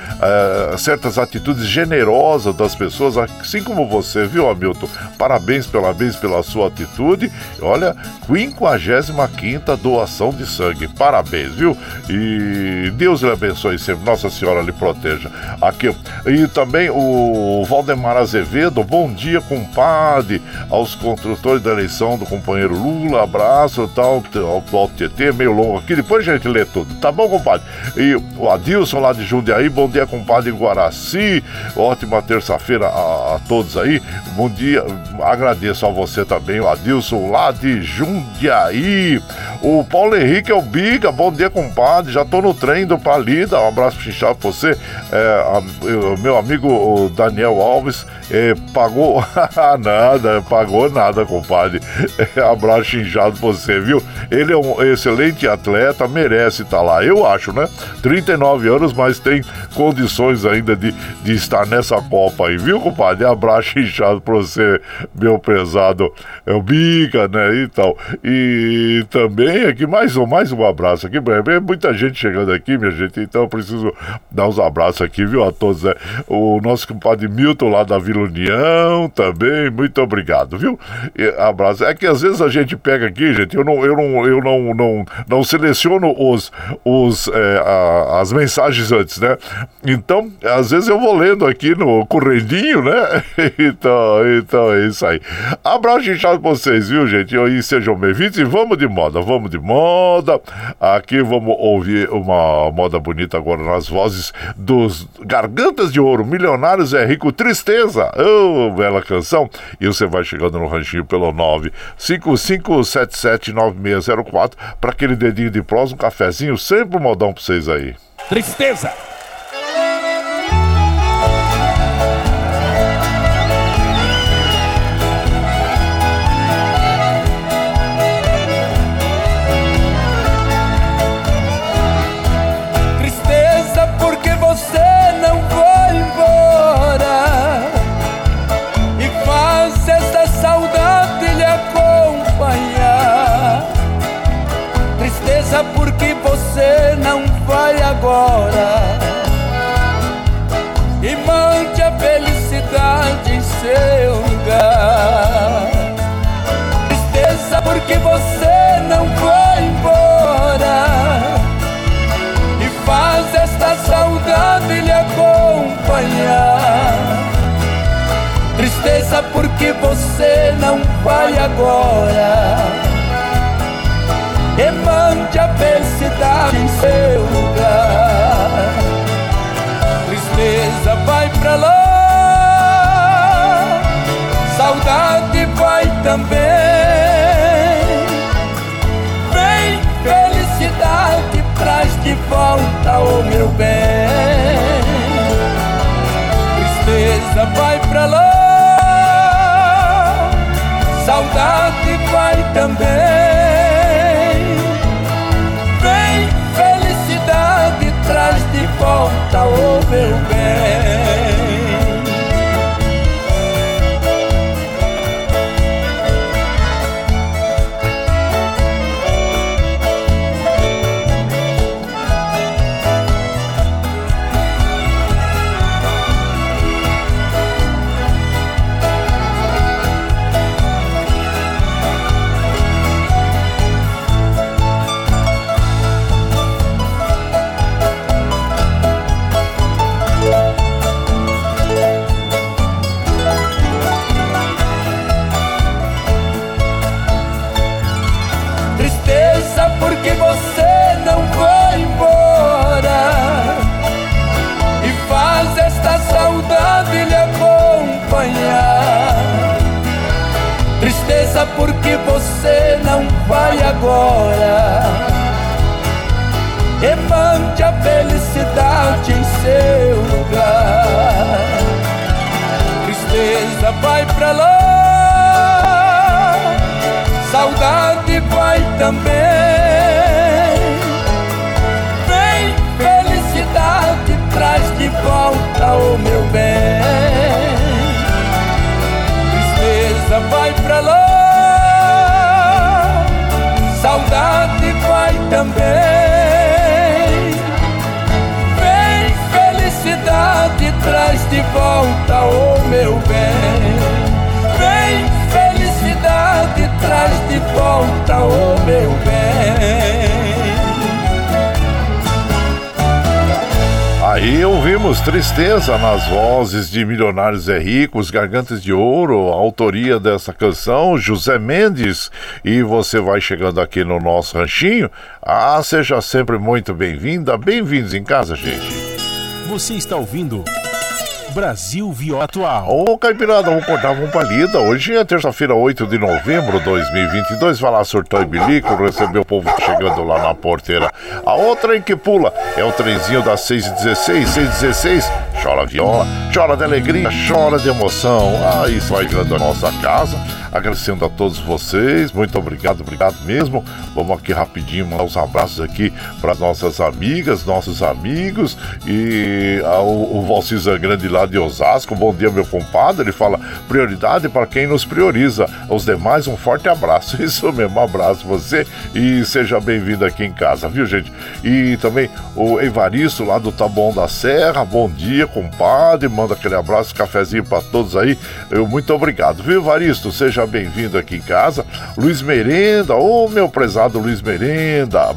certas atitudes generosas das pessoas, assim como você, viu, Hamilton? Parabéns, parabéns pela sua atitude. Olha, 55 doação de sangue. Parabéns, viu? E Deus lhe abençoe sempre. Nossa Senhora lhe proteja. Aqui. E também o Valdemar Azevedo. Bom dia, compadre. Aos construtores da eleição do companheiro Lula. Abraço, tal. Ao TT, meio longo aqui. Depois a gente lê tudo. Tá bom, compadre? E o Adilson lá de Jundiaí. Bom dia, compadre Guaraci. Ótima terça-feira a, a todos aí. Bom dia. Agradeço a você também, o Adilson lá de Jundiaí. O Paulo Henrique é o Biga, bom dia, compadre. Já tô no trem do Palida. Um abraço puxado pra você. É, a, meu amigo Daniel Alves é, pagou <laughs> nada, pagou nada, compadre. <laughs> Abraço inchado pra você, viu? Ele é um excelente atleta, merece estar tá lá. Eu acho, né? 39 anos, mas tem condições ainda de, de estar nessa Copa aí, viu, compadre? Abraço inchado pra você, meu prezado. É o Biga, né? E tal. E também aqui mais um, mais um abraço aqui. Muita gente chegando aqui, minha gente, então eu preciso dar uns abraços aqui, viu, a todos. Né? O nosso compadre Milton lá da Vila União também, muito obrigado, viu? E, abraço. É que às vezes a gente pega aqui, gente, eu não, eu não, eu não, não, não seleciono os, os, é, a, as mensagens antes, né? Então, às vezes eu vou lendo aqui no correndinho, né? <laughs> então, então é isso aí. Abraço inchado pra vocês, viu, gente? E sejam bem-vindos e vamos de moda, vamos de moda. Aqui vamos ouvir uma moda bonita agora nas vozes dos Gargantas de Ouro, Milionários é Rico, Tristeza. Oh, bela canção. E você vai chegando no ranchinho pelo 955779604 para aquele dedinho de prós, um cafezinho, sempre um modão pra vocês aí. Tristeza. Você não foi embora e faz esta saudade lhe acompanhar. Tristeza porque você não vai agora e mande a felicidade em seu lugar. Tristeza vai pra lá, saudade vai também. Tristeza vai pra lá, saudade vai também. Porque você não vai agora. E mande a felicidade em seu lugar. Tristeza vai pra lá, saudade vai também. Vem, felicidade, traz de volta o meu bem. Tristeza vai pra lá também. Vem, felicidade, traz de volta o meu bem. Vem, felicidade, traz de volta o meu bem. Aí ouvimos Tristeza nas vozes de Milionários é Ricos, Gargantas de Ouro, a autoria dessa canção, José Mendes. E você vai chegando aqui no nosso ranchinho. Ah, seja sempre muito bem-vinda, bem-vindos em casa, gente. Você está ouvindo. Brasil Viola Atual. Ô, Caipirada, vamos cortar uma palida. Hoje é terça-feira, 8 de novembro de 2022. Vai lá, surtou e bilico, receber o povo chegando lá na porteira. A outra em que pula é o trenzinho das 6h16, 6h16. Chora viola, chora de alegria, chora de emoção. Aí isso vai ganhando a nossa casa. Agradecendo a todos vocês. Muito obrigado, obrigado mesmo. Vamos aqui rapidinho mandar os abraços aqui para nossas amigas, nossos amigos e ao, o Valcisa Grande lá de Osasco. Bom dia, meu compadre. Ele fala prioridade para quem nos prioriza. Os demais, um forte abraço. <laughs> Isso mesmo, um abraço você e seja bem-vindo aqui em casa, viu, gente? E também o Evaristo lá do Taboão da Serra. Bom dia, compadre. Manda aquele abraço, cafezinho para todos aí. Eu muito obrigado, viu, Evaristo? Seja bem-vindo aqui em casa. Luiz Merenda, ô oh, meu prezado Luiz Merenda.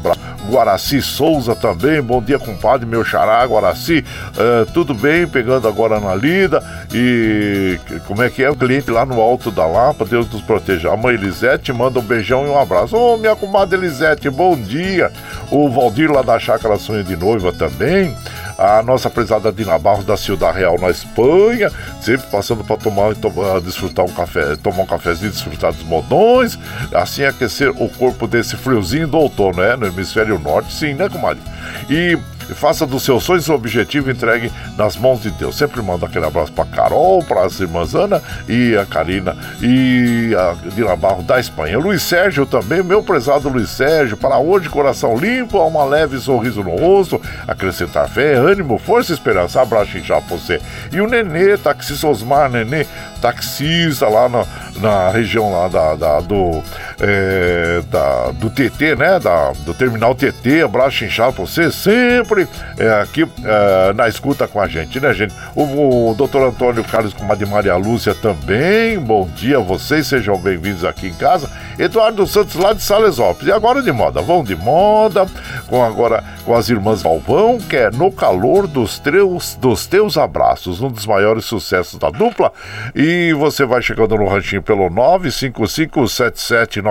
Guaraci Souza também. Bom dia, compadre, meu xará, Guaraci. Uh, tudo bem? Pegando agora na lida. E como é que é? O cliente lá no alto da Lapa, Deus nos proteja. A mãe Elisete manda um beijão e um abraço. Ô, oh, minha comadre Elisete, bom dia. O Valdir lá da Chácara Sonho de Noiva também a nossa prezada Dina Barros da Ciudad Real na Espanha, sempre passando para tomar, tomar, desfrutar um café, tomar um cafezinho, desfrutar dos modões, assim aquecer o corpo desse friozinho do outono, né? No hemisfério norte, sim, né, comadre? E faça dos seus sonhos o objetivo entregue nas mãos de Deus. Sempre mando aquele abraço para Carol, para as irmãs Ana e a Karina e a Dina Barro da Espanha. Luiz Sérgio também, meu prezado Luiz Sérgio, para hoje coração limpo, uma leve sorriso no rosto, acrescentar fé, ânimo, força e esperança. Abraço já você. E o Nenê, taxista Osmar Nenê, taxista lá na, na região lá da, da do, é, da, do TT, né? Da, do terminal TT, abraço inchado pra você, sempre é, aqui é, na escuta com a gente, né, gente? O, o doutor Antônio Carlos com de Maria Lúcia também. Bom dia a vocês, sejam bem-vindos aqui em casa. Eduardo Santos lá de Salesópolis. E agora de moda, vão de moda, com agora com as irmãs Galvão, que é No Calor dos Teus, dos teus Abraços, um dos maiores sucessos da dupla. E você vai chegando no ranchinho pelo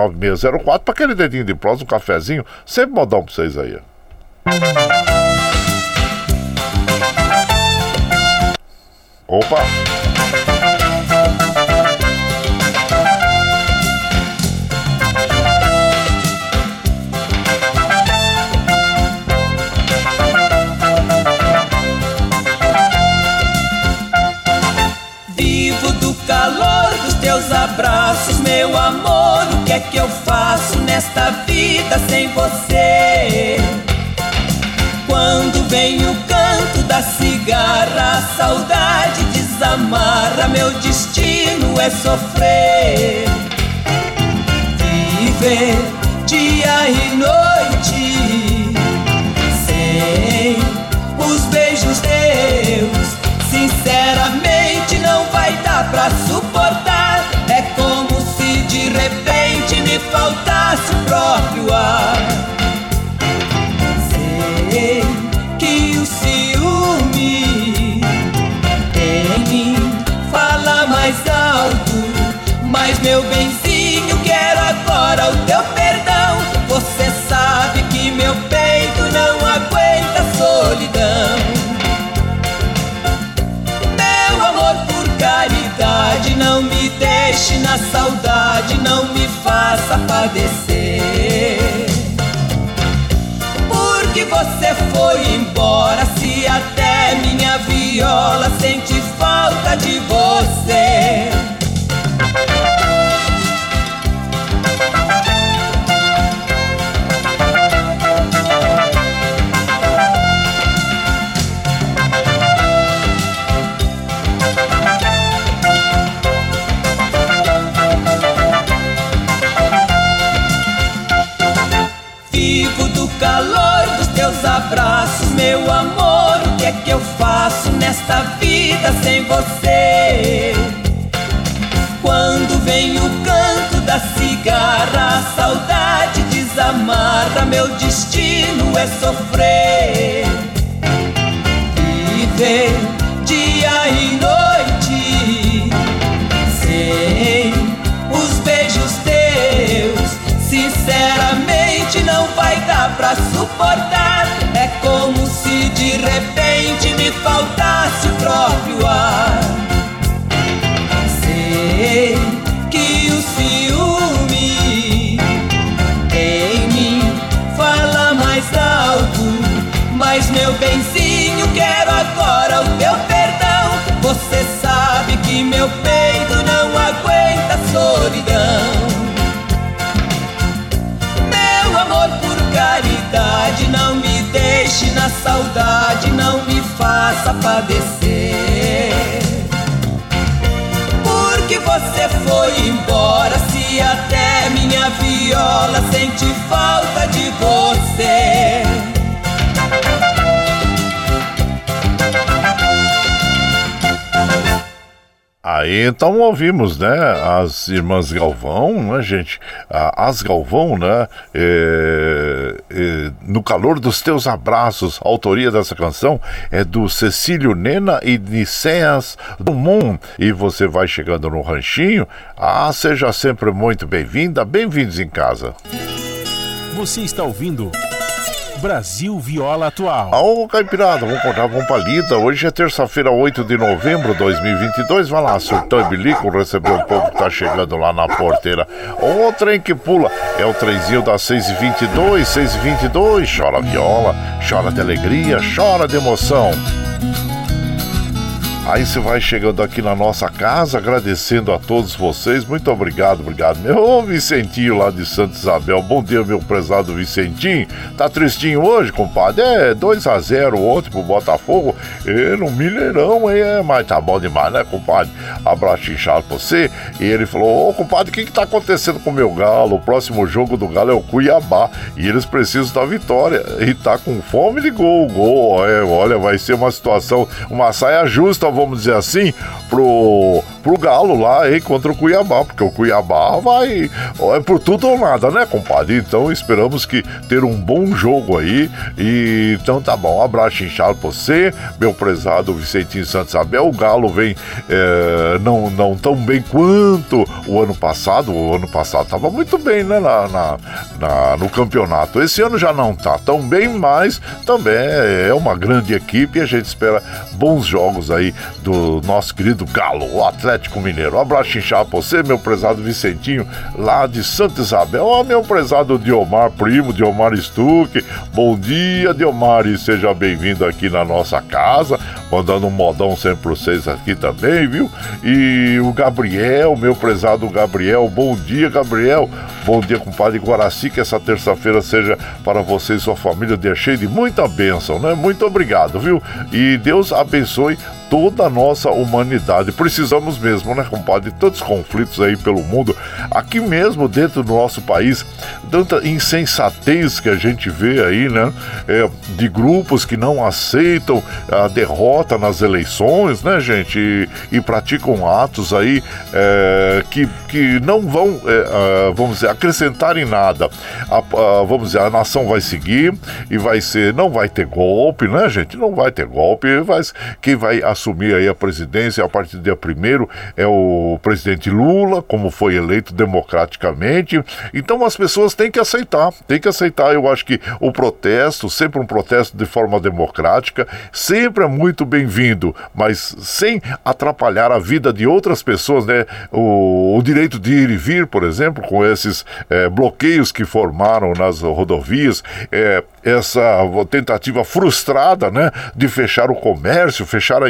955779604 para aquele dedinho de prosa, um cafezinho. Sempre modão para vocês aí. Opa! Teus abraços, meu amor. O que é que eu faço nesta vida sem você? Quando vem o canto da cigarra, a saudade desamarra. Meu destino é sofrer, viver dia e noite meu benzinho, quero agora o teu perdão. Você sabe que meu peito não aguenta solidão. Meu amor por caridade, não me deixe na saudade, não me faça padecer. Porque você foi embora, se até minha viola sente abraços, meu amor. O que é que eu faço nesta vida sem você? Quando vem o canto da cigarra, a saudade desamarra. Meu destino é sofrer, viver dia e noite sem os beijos teus. Sinceramente, não vai dar pra suportar de repente me faltasse o próprio ar. Sei saudade, não me faça padecer. Porque você foi embora, se até minha viola sente falta de você. Aí então ouvimos, né, as irmãs Galvão, né, gente? As Galvão, né? É, é, no calor dos teus abraços. A autoria dessa canção é do Cecílio Nena e Niceas Dumont. E você vai chegando no ranchinho. Ah, seja sempre muito bem-vinda, bem-vindos em casa. Você está ouvindo. Brasil Viola Atual. Ô, Caipirada, vamos contar com palida. Hoje é terça-feira, 8 de novembro de 2022. Vai lá, surtão e bilico, recebeu um pouco que tá chegando lá na porteira. O trem que pula é o trenzinho das 6h22, 6h22. Chora viola, chora de alegria, chora de emoção. Aí você vai chegando aqui na nossa casa, agradecendo a todos vocês. Muito obrigado, obrigado. Meu Vicentinho lá de Santa Isabel. Bom dia, meu prezado Vicentinho. Tá tristinho hoje, compadre? É 2 a 0 ontem pro Botafogo. E no Mineirão, é, mas tá bom demais, né, compadre? Abraço inchado pra você. E ele falou: Ô, compadre, o que que tá acontecendo com o meu galo? O próximo jogo do galo é o Cuiabá. E eles precisam da vitória. E tá com fome de gol. Gol, é, olha, vai ser uma situação, uma saia justa vamos dizer assim, pro, pro Galo lá, hein, contra o Cuiabá, porque o Cuiabá vai é por tudo ou nada, né, compadre? Então esperamos que ter um bom jogo aí. E então tá bom, um abraço inchado pra você, meu prezado Vicentinho Santos Abel. O Galo vem é, não, não tão bem quanto o ano passado. O ano passado tava muito bem, né, na, na, na no campeonato. Esse ano já não tá tão bem, mas também é uma grande equipe e a gente espera bons jogos aí do nosso querido Galo, o Atlético Mineiro. Um abraço inchado pra você, meu prezado Vicentinho, lá de Santa Isabel. Ó, meu prezado Diomar, primo Diomar Stuck. Bom dia, Diomar, e seja bem-vindo aqui na nossa casa. Mandando um modão sempre pra vocês aqui também, viu? E o Gabriel, meu prezado Gabriel. Bom dia, Gabriel. Bom dia, compadre Guaraci. Que essa terça-feira seja para você e sua família de cheio de muita bênção, né? Muito obrigado, viu? E Deus abençoe toda a nossa humanidade. Precisamos mesmo, né, compadre? Tantos conflitos aí pelo mundo, aqui mesmo dentro do nosso país, tanta insensatez que a gente vê aí, né? É, de grupos que não aceitam a derrota nas eleições, né, gente? E, e praticam atos aí é, que, que não vão, é, vamos dizer, acrescentar em nada. A, a, vamos dizer, a nação vai seguir e vai ser, não vai ter golpe, né, gente? Não vai ter golpe, vai, quem vai assumir assumir aí a presidência a partir do dia 1 é o presidente Lula, como foi eleito democraticamente. Então as pessoas têm que aceitar, têm que aceitar. Eu acho que o protesto, sempre um protesto de forma democrática, sempre é muito bem-vindo, mas sem atrapalhar a vida de outras pessoas, né? O, o direito de ir e vir, por exemplo, com esses é, bloqueios que formaram nas rodovias, é, essa tentativa frustrada, né, de fechar o comércio, fechar a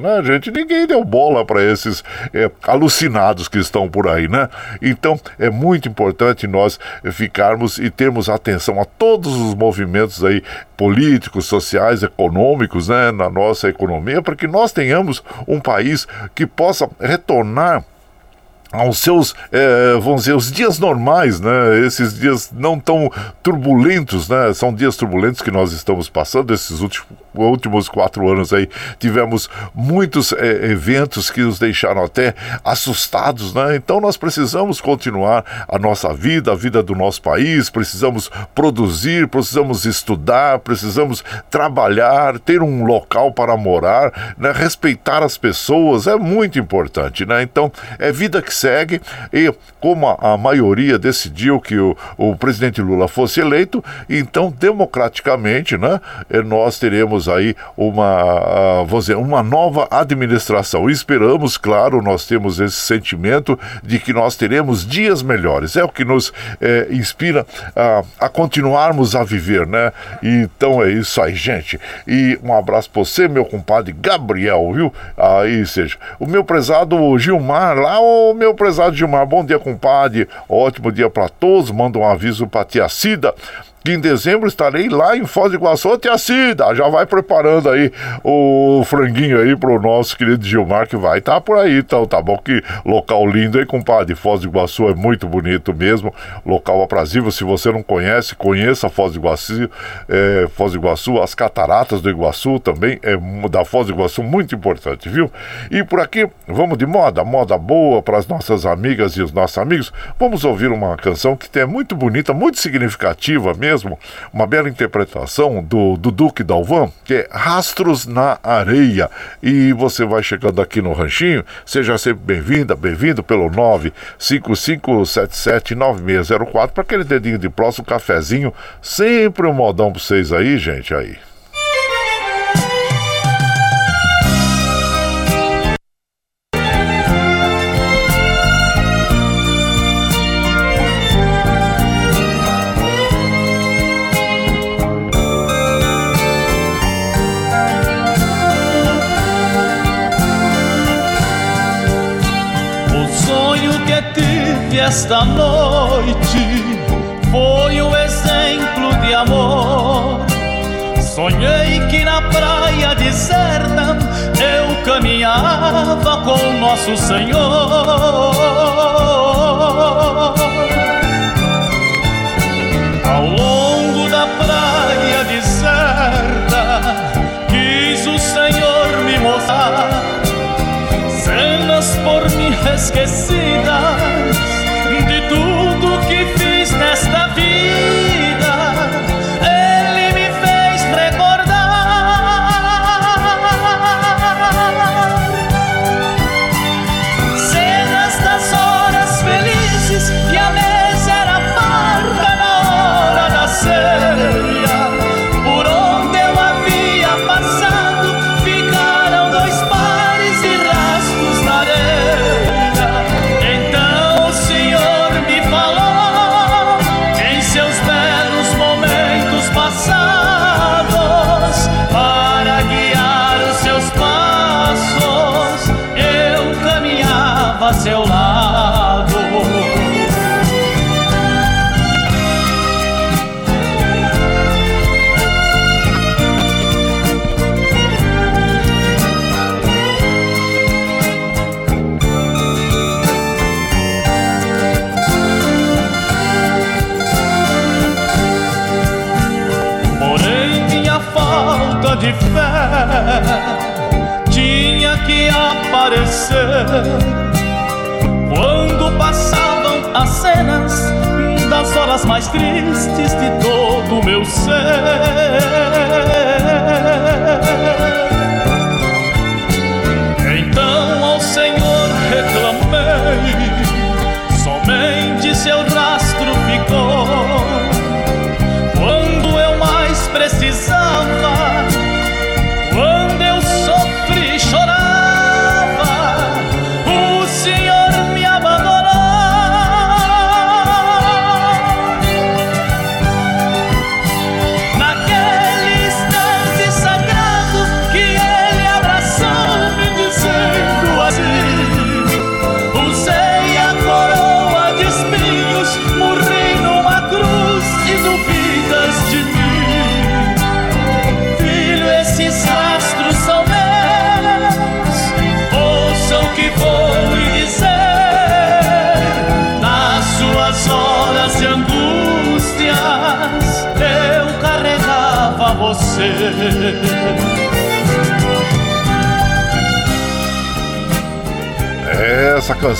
né, gente? Ninguém deu bola para esses é, alucinados que estão por aí, né? Então é muito importante nós ficarmos e termos atenção a todos os movimentos aí políticos, sociais, econômicos, né, na nossa economia, para que nós tenhamos um país que possa retornar aos seus, é, vamos dizer, os dias normais, né? Esses dias não tão turbulentos, né? São dias turbulentos que nós estamos passando esses últimos, últimos quatro anos aí. Tivemos muitos é, eventos que nos deixaram até assustados, né? Então nós precisamos continuar a nossa vida, a vida do nosso país, precisamos produzir, precisamos estudar, precisamos trabalhar, ter um local para morar, né? Respeitar as pessoas é muito importante, né? Então é vida que segue e como a, a maioria decidiu que o, o, presidente Lula fosse eleito, então democraticamente, né, eh, nós teremos aí uma, vamos dizer, uma nova administração. Esperamos, claro, nós temos esse sentimento de que nós teremos dias melhores. É o que nos é, inspira a, a continuarmos a viver, né? Então é isso aí, gente. E um abraço para você, meu compadre Gabriel, viu? Aí seja, o meu prezado Gilmar lá, o meu prezado Gilmar, bom dia, compadre. Ótimo dia para todos. Manda um aviso para tia Cida que em dezembro estarei lá em Foz do Iguaçu. Cida, já vai preparando aí o franguinho aí pro nosso querido Gilmar, que vai estar tá por aí, então, tá bom? Que local lindo, hein, compadre? Foz do Iguaçu é muito bonito mesmo, local aprazível. Se você não conhece, conheça Foz do Iguaçu, é, Foz do Iguaçu, as cataratas do Iguaçu também é da Foz do Iguaçu, muito importante, viu? E por aqui, vamos de moda, moda boa para as nossas amigas e os nossos amigos. Vamos ouvir uma canção que é muito bonita, muito significativa mesmo mesmo uma bela interpretação do, do Duque Dalvan, que é Rastros na Areia. E você vai chegando aqui no Ranchinho, seja sempre bem-vinda, bem-vindo pelo 955779604 para aquele dedinho de próximo, cafezinho, sempre um modão para vocês aí, gente, aí. Esta noite foi o exemplo de amor. Sonhei que na praia deserta eu caminhava com Nosso Senhor.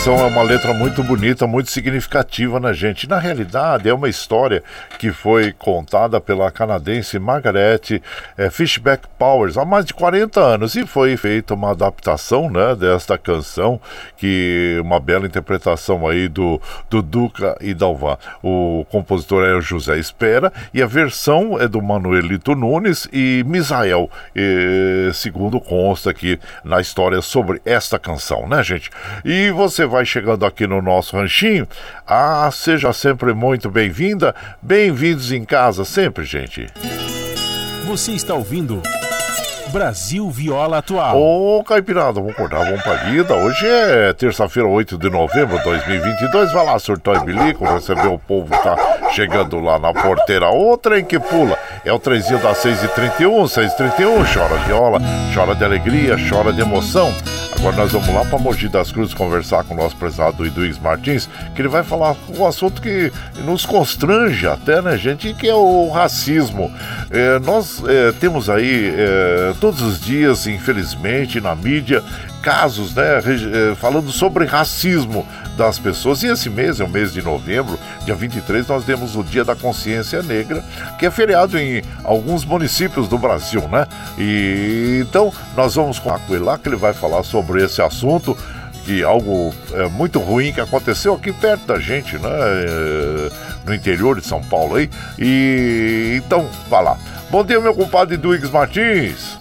Canção é uma letra muito bonita, muito significativa, né, gente? Na realidade, é uma história que foi contada pela canadense Margaret eh, Fishback Powers há mais de 40 anos e foi feita uma adaptação, né, desta canção, que uma bela interpretação aí do, do Duca e Dalvan. O compositor é o José Espera e a versão é do Manuelito Nunes e Misael, eh, segundo consta aqui na história sobre esta canção, né, gente? E você vai chegando aqui no nosso ranchinho. Ah, seja sempre muito bem-vinda. Bem-vindos em casa sempre, gente. Você está ouvindo Brasil Viola Atual. Ô, Caipirada, vamos acordar, vamos pra. Hoje é terça-feira, 8 de novembro de 2022. Vai lá, surtou e bilico, receber o povo que tá chegando lá na porteira. O trem que pula é o trenzinho das 6h31, 6h31. Chora viola, chora de alegria, chora de emoção. Agora nós vamos lá para Mogi das Cruzes conversar com o nosso prezado Eduígues Martins, que ele vai falar um assunto que nos constrange até, né, gente, que é o racismo. É, nós é, temos aí é, todos os dias, infelizmente, na mídia, casos, né, é, falando sobre racismo das pessoas. E esse mês é o mês de novembro, dia 23, nós temos o Dia da Consciência Negra, que é feriado em alguns municípios do Brasil, né? E então nós vamos com ele lá que ele vai falar sobre esse assunto que algo é, muito ruim que aconteceu aqui perto da gente, né? É, no interior de São Paulo aí. E então, vai lá. Bom dia, meu compadre Duígues Martins.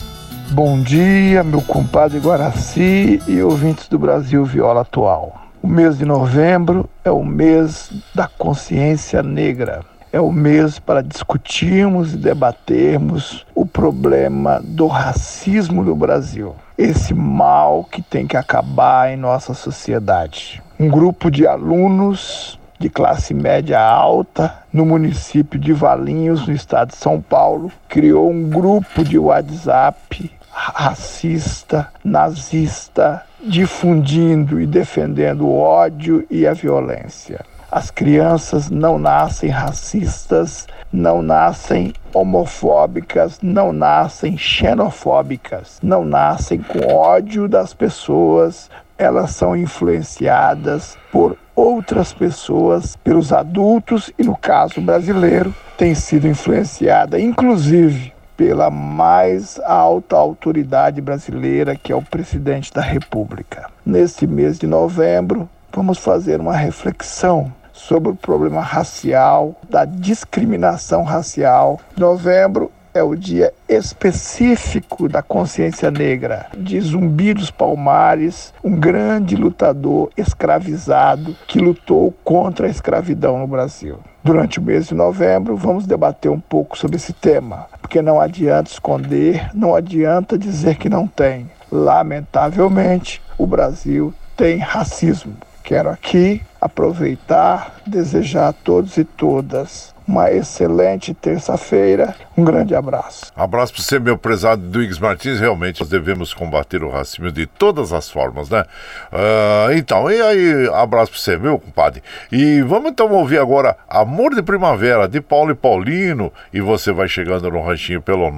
Bom dia, meu compadre Guaraci e ouvintes do Brasil Viola Atual. O mês de novembro é o mês da consciência negra. É o mês para discutirmos e debatermos o problema do racismo no Brasil. Esse mal que tem que acabar em nossa sociedade. Um grupo de alunos de classe média alta no município de Valinhos, no estado de São Paulo, criou um grupo de WhatsApp racista, nazista, difundindo e defendendo o ódio e a violência. As crianças não nascem racistas, não nascem homofóbicas, não nascem xenofóbicas, não nascem com ódio das pessoas, elas são influenciadas por outras pessoas, pelos adultos e, no caso brasileiro, tem sido influenciada, inclusive, pela mais alta autoridade brasileira, que é o presidente da República. Nesse mês de novembro, vamos fazer uma reflexão sobre o problema racial, da discriminação racial. Novembro é o dia específico da consciência negra, de Zumbi dos Palmares, um grande lutador escravizado que lutou contra a escravidão no Brasil. Durante o mês de novembro, vamos debater um pouco sobre esse tema, porque não adianta esconder, não adianta dizer que não tem. Lamentavelmente, o Brasil tem racismo. Quero aqui aproveitar, desejar a todos e todas uma excelente terça-feira. Um grande abraço. Abraço para você, meu prezado Duígues Martins. Realmente, nós devemos combater o racismo de todas as formas, né? Uh, então, e aí, abraço para você, meu compadre. E vamos então ouvir agora Amor de Primavera, de Paulo e Paulino. E você vai chegando no ranchinho pelo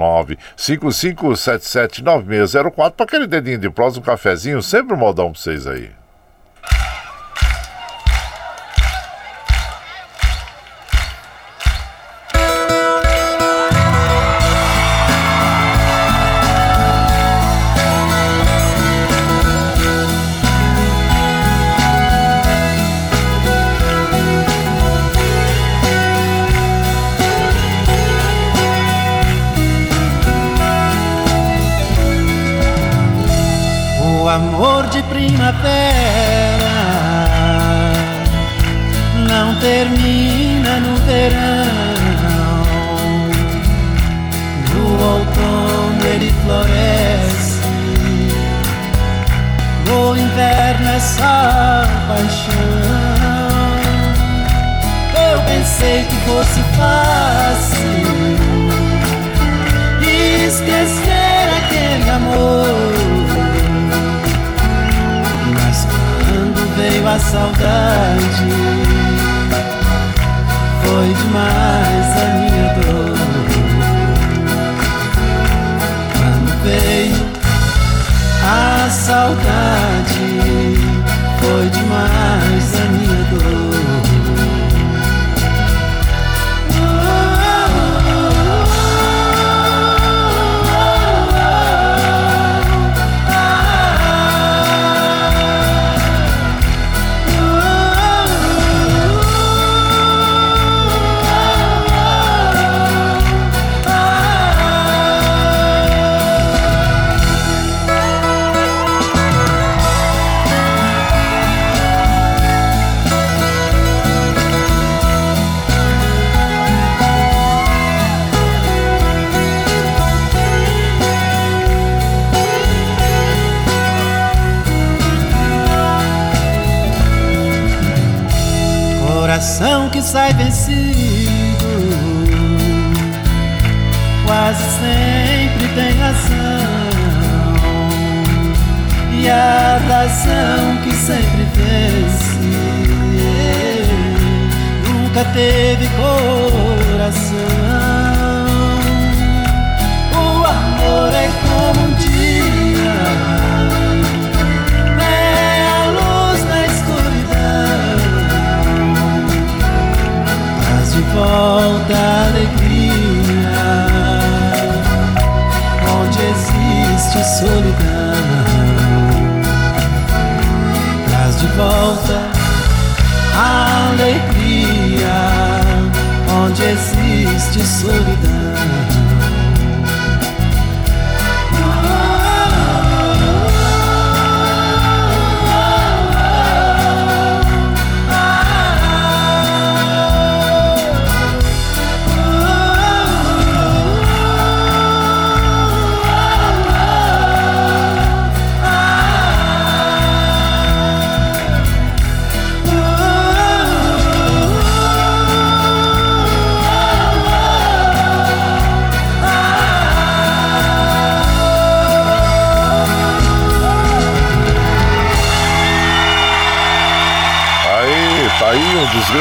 955779604 para aquele dedinho de prosa, um cafezinho, sempre um modão para vocês aí. Amor de primavera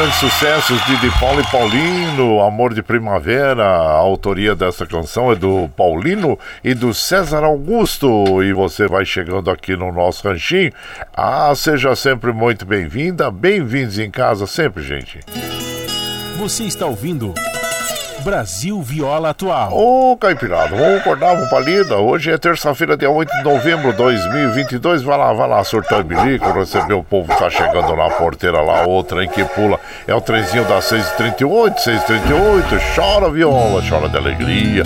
grandes sucessos de, de Paulo e Paulino, Amor de Primavera. A autoria dessa canção é do Paulino e do César Augusto. E você vai chegando aqui no nosso ranchinho. Ah, seja sempre muito bem-vinda. Bem-vindos em casa sempre, gente. Você está ouvindo. Brasil Viola Atual. Ô, Caipirada, vamos acordar, vamos pra lida. Hoje é terça-feira, dia 8 de novembro de 2022. Vai lá, vai lá, surtar o bilico, receber o povo tá chegando na porteira lá, outra em que pula. É o trenzinho das 6h38, 6h38. Chora viola, chora de alegria,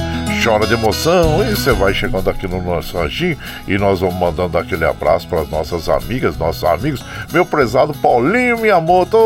chora de emoção. E você vai chegando aqui no nosso ranchinho e nós vamos mandando aquele abraço para as nossas amigas, nossos amigos. Meu prezado Paulinho Miyamoto.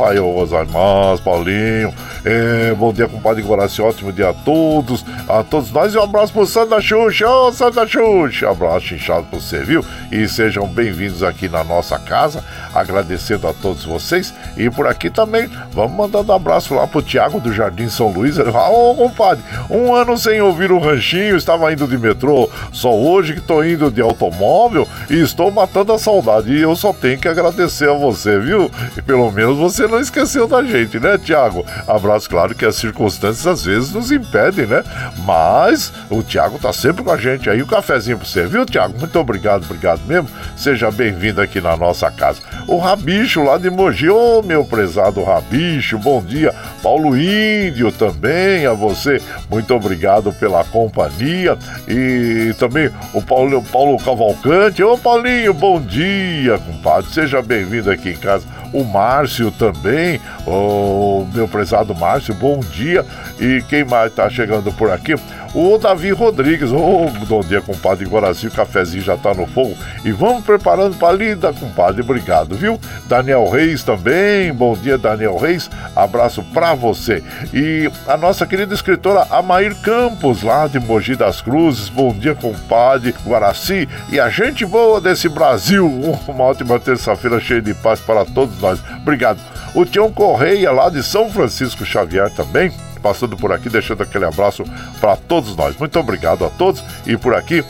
Raio gozaimasu, Paulinho. É, bom dia, compadre Guaraci, ótimo dia a todos, a todos nós e um abraço pro Santa Xuxa, ô Santa Xuxa, abraço inchado pra você, viu? E sejam bem-vindos aqui na nossa casa, agradecendo a todos vocês e por aqui também, vamos mandando abraço lá pro Tiago do Jardim São Luís, ô compadre, um ano sem ouvir o ranchinho, estava indo de metrô, só hoje que tô indo de automóvel e estou matando a saudade e eu só tenho que agradecer a você, viu? E pelo menos você não esqueceu da gente, né, Tiago? Abraço, claro que as circunstâncias às vezes nos impedem, né? Mas o Tiago tá sempre com a gente aí. O cafezinho pra você, viu, Tiago? Muito obrigado, obrigado mesmo. Seja bem-vindo aqui na nossa casa. O Rabicho lá de Mogi, ô oh, meu prezado Rabicho, bom dia. Paulo Índio também, a você, muito obrigado pela companhia. E também o Paulo, Paulo Cavalcante, ô Paulinho, bom dia, compadre. Seja bem-vindo aqui em casa o Márcio também, o meu prezado Márcio, bom dia. E quem mais está chegando por aqui? O Davi Rodrigues, ô, oh, bom dia, compadre Guaraci, o cafezinho já tá no fogo. E vamos preparando para lida, compadre, obrigado, viu? Daniel Reis também, bom dia, Daniel Reis, abraço para você. E a nossa querida escritora Amair Campos, lá de Mogi das Cruzes, bom dia, compadre Guaraci, e a gente boa desse Brasil. Uma ótima terça-feira cheia de paz para todos nós. Obrigado. O Tião Correia, lá de São Francisco Xavier também passando por aqui, deixando aquele abraço para todos nós. Muito obrigado a todos e por aqui.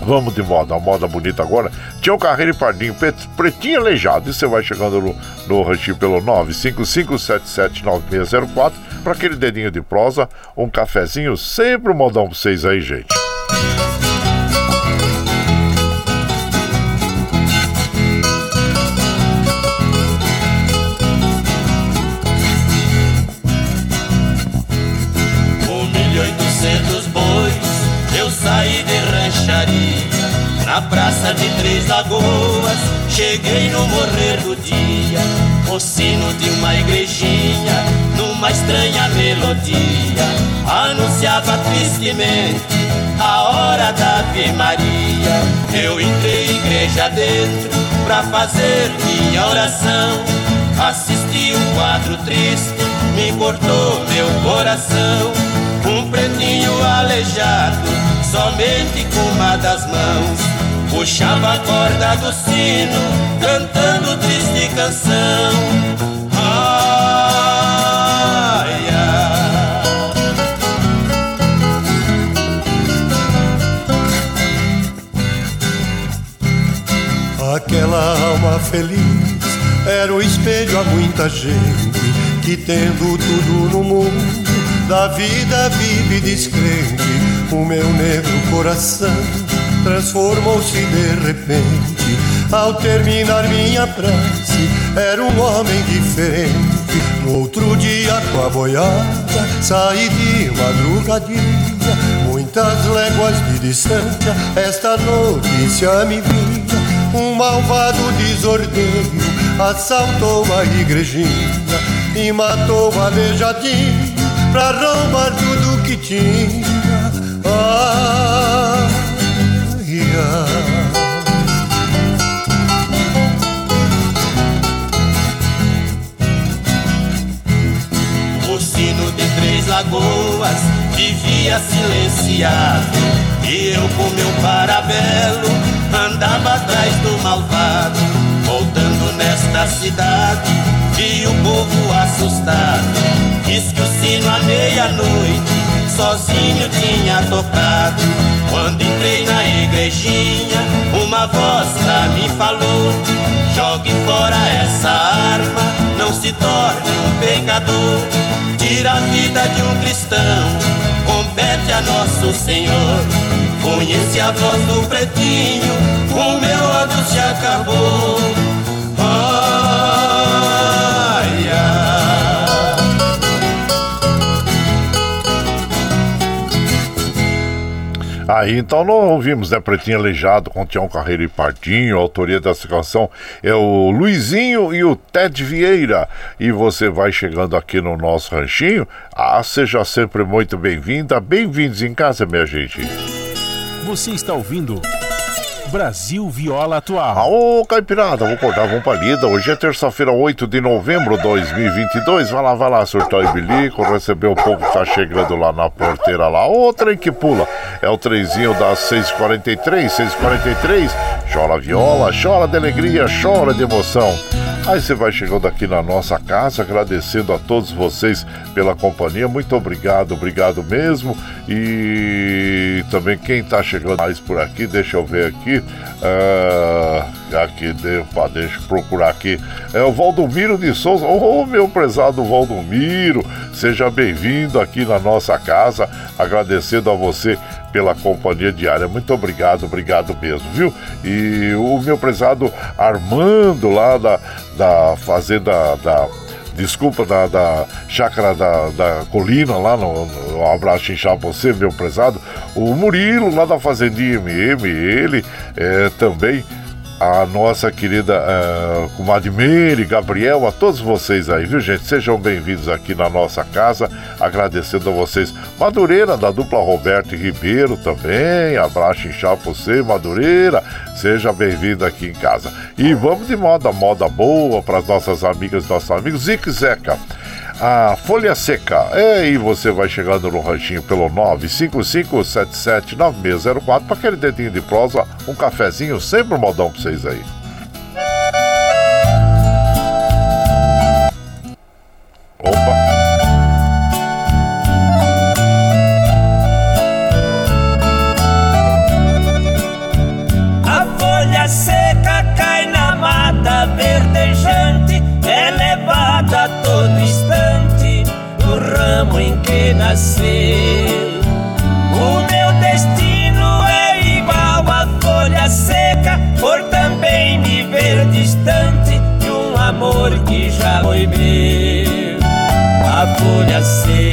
Vamos de moda, uma moda bonita agora. Tião Carreiro e Pardinho, pretinho aleijado. E você vai chegando no, no ranchinho pelo 955779604 para aquele dedinho de prosa, um cafezinho, sempre um modão pra vocês aí, gente. Lagoas, cheguei no morrer do dia. O sino de uma igrejinha, numa estranha melodia, anunciava tristemente a hora da Ave Maria. Eu entrei igreja dentro pra fazer minha oração. Assisti um quadro triste, me cortou meu coração. Um pretinho aleijado, somente com uma das mãos Puxava a corda do sino, cantando triste canção. Aquela alma feliz era o espelho a muita gente que tendo tudo no mundo da vida vive descrente. O meu negro coração transformou-se de repente. Ao terminar minha prece, era um homem diferente. No outro dia, com a boiada, saí de madrugadinha. Muitas léguas de distância, esta notícia me vinha. Um malvado desordeiro assaltou a igrejinha e matou o aleijadinho pra roubar tudo que tinha. Ah, o sino de Três Lagoas vivia silenciado E eu com meu parabelo andava atrás do malvado Voltando nesta cidade vi o povo assustado. Diz que o sino à meia-noite sozinho tinha tocado. Quando entrei na igrejinha, uma voz pra mim falou: Jogue fora essa arma, não se torne um pecador. Tira a vida de um cristão, compete a nosso Senhor. Conhece a voz do pretinho, o meu ódio se acabou. Ai, ai. Aí então nós ouvimos, né? Pretinho Aleijado com Tião Carreiro e Partinho. A autoria dessa canção é o Luizinho e o Ted Vieira. E você vai chegando aqui no nosso ranchinho. Ah, seja sempre muito bem-vinda. Bem-vindos em casa, minha gente. Você está ouvindo. Brasil Viola Atual. Ô, Caipirada, vou acordar, vamos pra lida. Hoje é terça-feira, 8 de novembro de 2022. Vai lá, vai lá, surtar e bilico, receber o povo que tá chegando lá na porteira lá. Ô, trem que pula. É o trenzinho das 6h43, 6h43. Chora viola, chora de alegria, chora de emoção. Aí você vai chegando aqui na nossa casa, agradecendo a todos vocês pela companhia. Muito obrigado, obrigado mesmo. E também quem tá chegando mais por aqui, deixa eu ver aqui. Uh, aqui, opa, deixa eu procurar aqui. É o Valdomiro de Souza. Ô, oh, meu prezado Valdomiro, seja bem-vindo aqui na nossa casa. Agradecendo a você pela companhia diária. Muito obrigado, obrigado mesmo, viu? E o meu prezado Armando lá da, da Fazenda da desculpa, da, da chácara da, da colina lá, no, no abraço inchado você, meu prezado. O Murilo lá da Fazendinha MM, ele é, também a nossa querida uh, comadre Gabriel, a todos vocês aí, viu gente? Sejam bem-vindos aqui na nossa casa, agradecendo a vocês. Madureira, da dupla Roberto e Ribeiro também, abraço inchado pra você, Madureira, seja bem-vindo aqui em casa. E vamos de moda, moda boa para as nossas amigas e nossos amigos. Zique Zeca a Folha Seca. E você vai chegando no ranchinho pelo 955779604 para aquele dedinho de prosa, um cafezinho, sempre um modão para vocês aí. Nasceu. O meu destino é igual à folha seca, por também me ver distante de um amor que já foi meu. A folha seca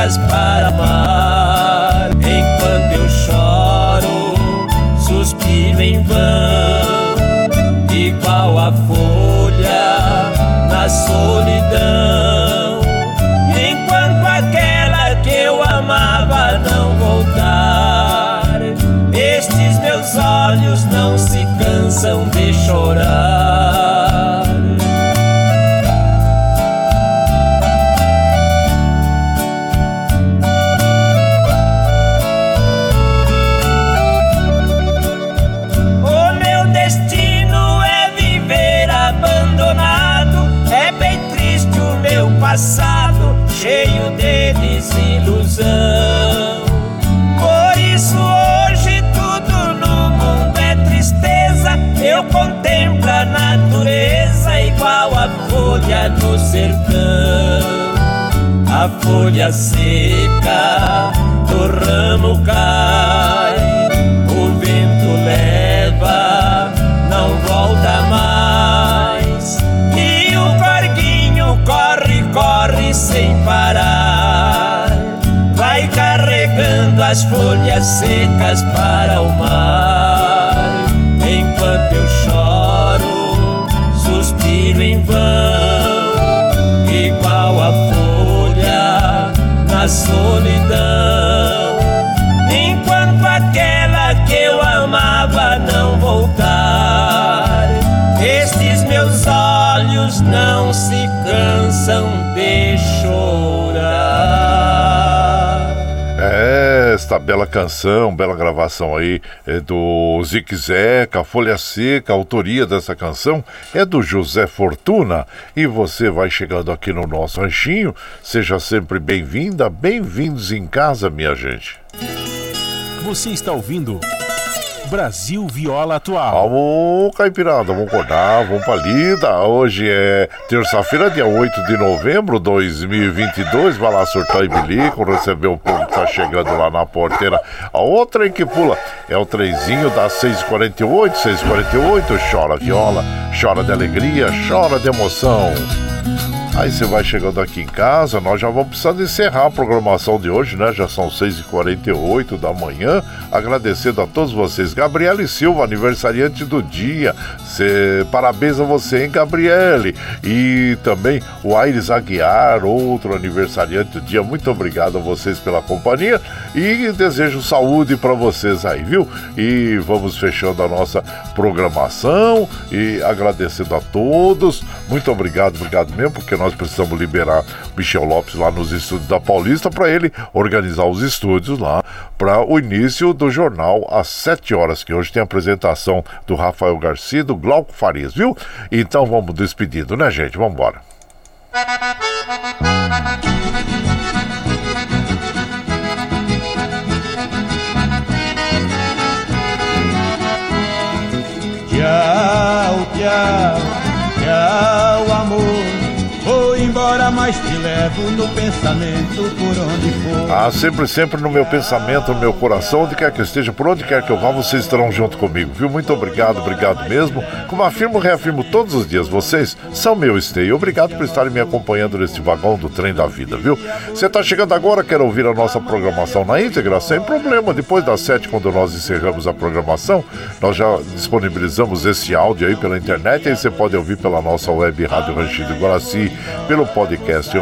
secas para o mar. Enquanto eu choro, suspiro em vão, igual a folha na solidão. Enquanto aquela que eu amava não voltar, estes meus olhos não se cansam de chorar. Folha seca do ramo cai, o vento leva, não volta mais. E o corguinho corre, corre sem parar. Vai carregando as folhas secas para o mar. Esta bela canção, bela gravação aí é do Zique Zeca, Folha Seca, a autoria dessa canção é do José Fortuna. E você vai chegando aqui no nosso ranchinho, seja sempre bem-vinda, bem-vindos em casa, minha gente. Você está ouvindo Brasil Viola Atual. Vamos, Caipirada, vamos acordar, vamos pra lida. Hoje é terça-feira, dia 8 de novembro de 2022. Vai lá surtar e bilico, receber o povo que tá chegando lá na porteira. A outra em que pula é o trenzinho das 6h48, 6h48. Chora viola, chora de alegria, chora de emoção. Aí você vai chegando aqui em casa, nós já vamos precisando encerrar a programação de hoje, né? Já são 6h48 da manhã. Agradecendo a todos vocês. Gabriele Silva, aniversariante do dia. Cê, parabéns a você, hein, Gabriele? E também o Aires Aguiar, outro aniversariante do dia. Muito obrigado a vocês pela companhia e desejo saúde para vocês aí, viu? E vamos fechando a nossa programação e agradecendo a todos. Muito obrigado, obrigado mesmo, porque nós precisamos liberar Michel Lopes lá nos estúdios da Paulista para ele organizar os estúdios lá para o início do jornal às 7 horas, que hoje tem a apresentação do Rafael Garcia e do Glauco Farias, viu? Então vamos despedindo, né, gente? Vamos embora. Tchau, tchau, tchau, amor embora, mas te levo no pensamento por onde for. Ah, sempre, sempre no meu pensamento, no meu coração, onde quer que eu esteja, por onde quer que eu vá, vocês estarão junto comigo, viu? Muito obrigado, obrigado mesmo. Como afirmo, reafirmo todos os dias, vocês são meu esteio. Obrigado por estarem me acompanhando nesse vagão do trem da vida, viu? Você está chegando agora, quer ouvir a nossa programação na íntegra? Sem problema. Depois das sete, quando nós encerramos a programação, nós já disponibilizamos esse áudio aí pela internet, aí você pode ouvir pela nossa web Rádio Ranchido Guaraci, pelo podcast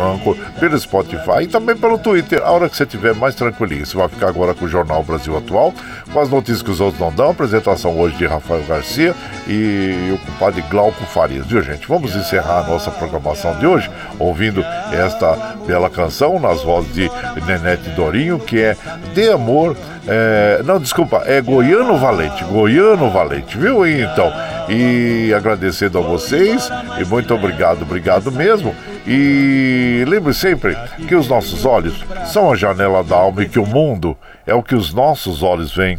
Anchor, pelo Spotify e também pelo Twitter. A hora que você estiver mais tranquilinho, você vai ficar agora com o Jornal Brasil Atual, com as notícias que os outros não dão. Apresentação hoje de Rafael Garcia e o compadre Glauco Farias, viu gente? Vamos encerrar a nossa programação de hoje ouvindo esta bela canção nas vozes de Nenete Dorinho, que é De Amor. É, não, desculpa, é Goiano Valente, Goiano Valente, viu? Então, e agradecendo a vocês, e muito obrigado, obrigado mesmo. E lembre sempre que os nossos olhos são a janela da alma e que o mundo é o que os nossos olhos veem.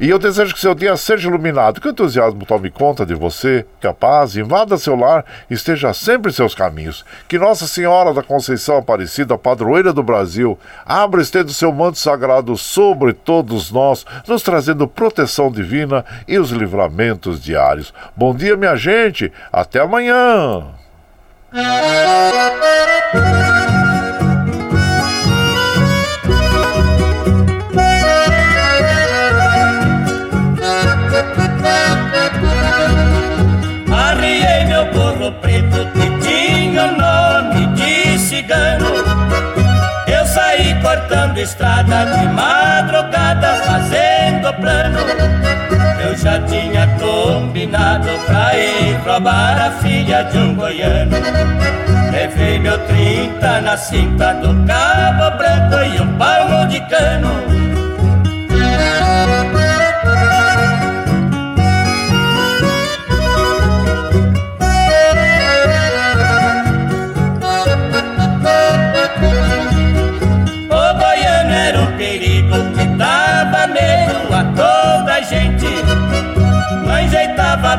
E eu desejo que seu dia seja iluminado, que o entusiasmo tome conta de você, que a paz invada seu lar e esteja sempre em seus caminhos. Que Nossa Senhora da Conceição Aparecida, padroeira do Brasil, abra e estenda o seu manto sagrado sobre todos nós, nos trazendo proteção divina e os livramentos diários. Bom dia, minha gente. Até amanhã. Arriei meu burro preto que tinha o nome de cigano. Eu saí cortando estrada de madrugada, a filha de um goiano. Levei meu trinta na cinta do cabo branco e um palmo de cano. Enjeitava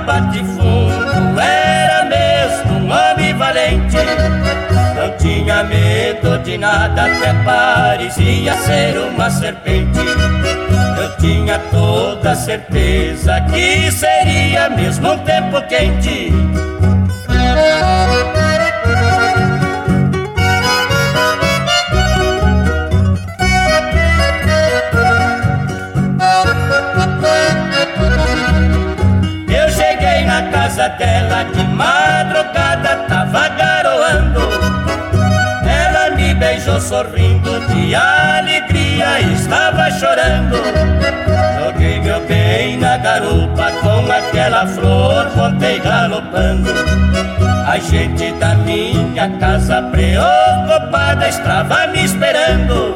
medo de nada, até parecia ser uma serpente. Eu tinha toda certeza que seria mesmo um tempo quente. Sorrindo de alegria estava chorando. Joguei meu bem na garupa com aquela flor, voltei galopando. A gente da minha casa preocupada estava me esperando.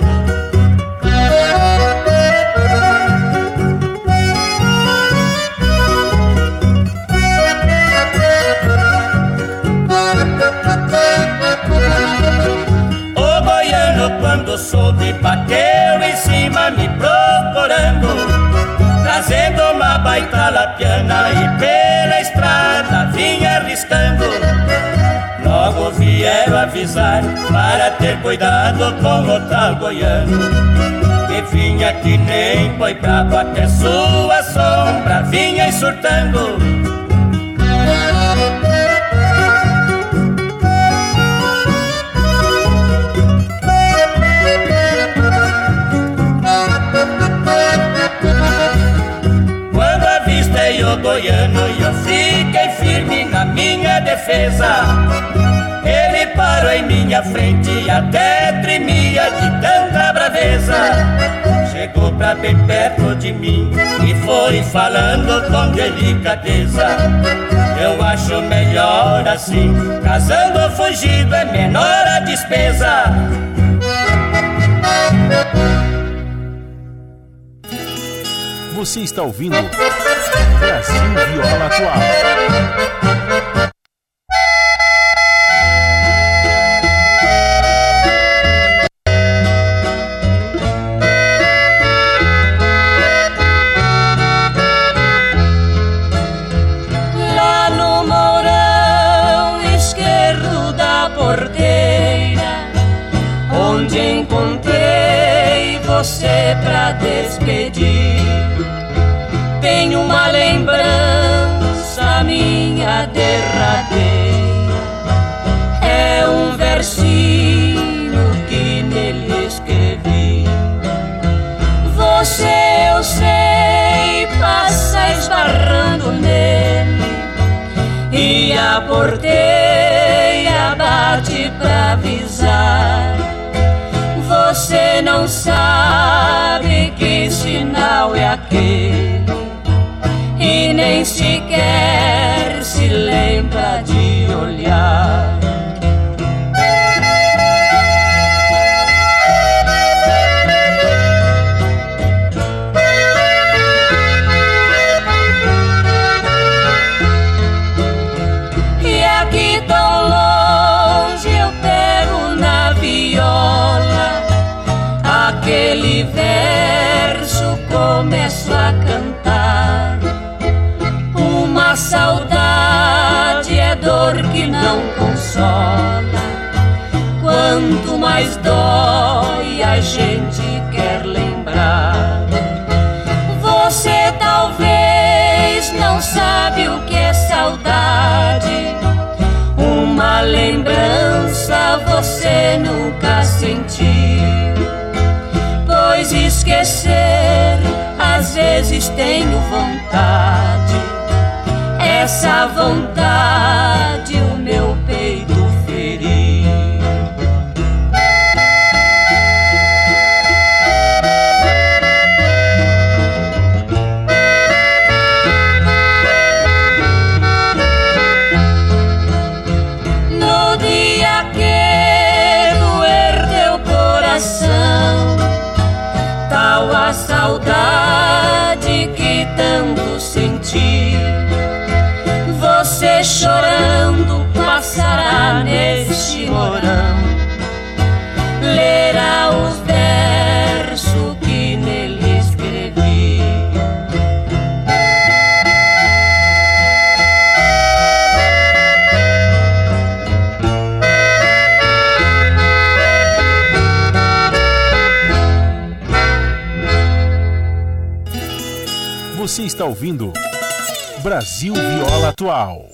italapiana e pela estrada vinha arriscando. Logo vieram avisar para ter cuidado com o tal goiano. Que vinha que nem boi brabo, até sua sombra vinha surtando. Defesa parou em minha frente e até tremia de tanta braveza. Chegou pra bem perto de mim e foi falando com delicadeza. Eu acho melhor assim, casando ou fugido é menor a despesa. Você está ouvindo Brasil Viola Atual. Você pra despedir. Tenho uma lembrança minha derradeira. É um versinho que nele escrevi. Você, eu sei, passa esbarrando nele. E a porteira bate pra avisar você não sabe que sinal é aquele e nem sequer se lembra de olhar. Consola. Quanto mais dói, a gente quer lembrar. Você talvez não sabe o que é saudade. Uma lembrança você nunca sentiu. Pois esquecer às vezes tenho vontade, essa vontade ouvindo Brasil Viola Atual.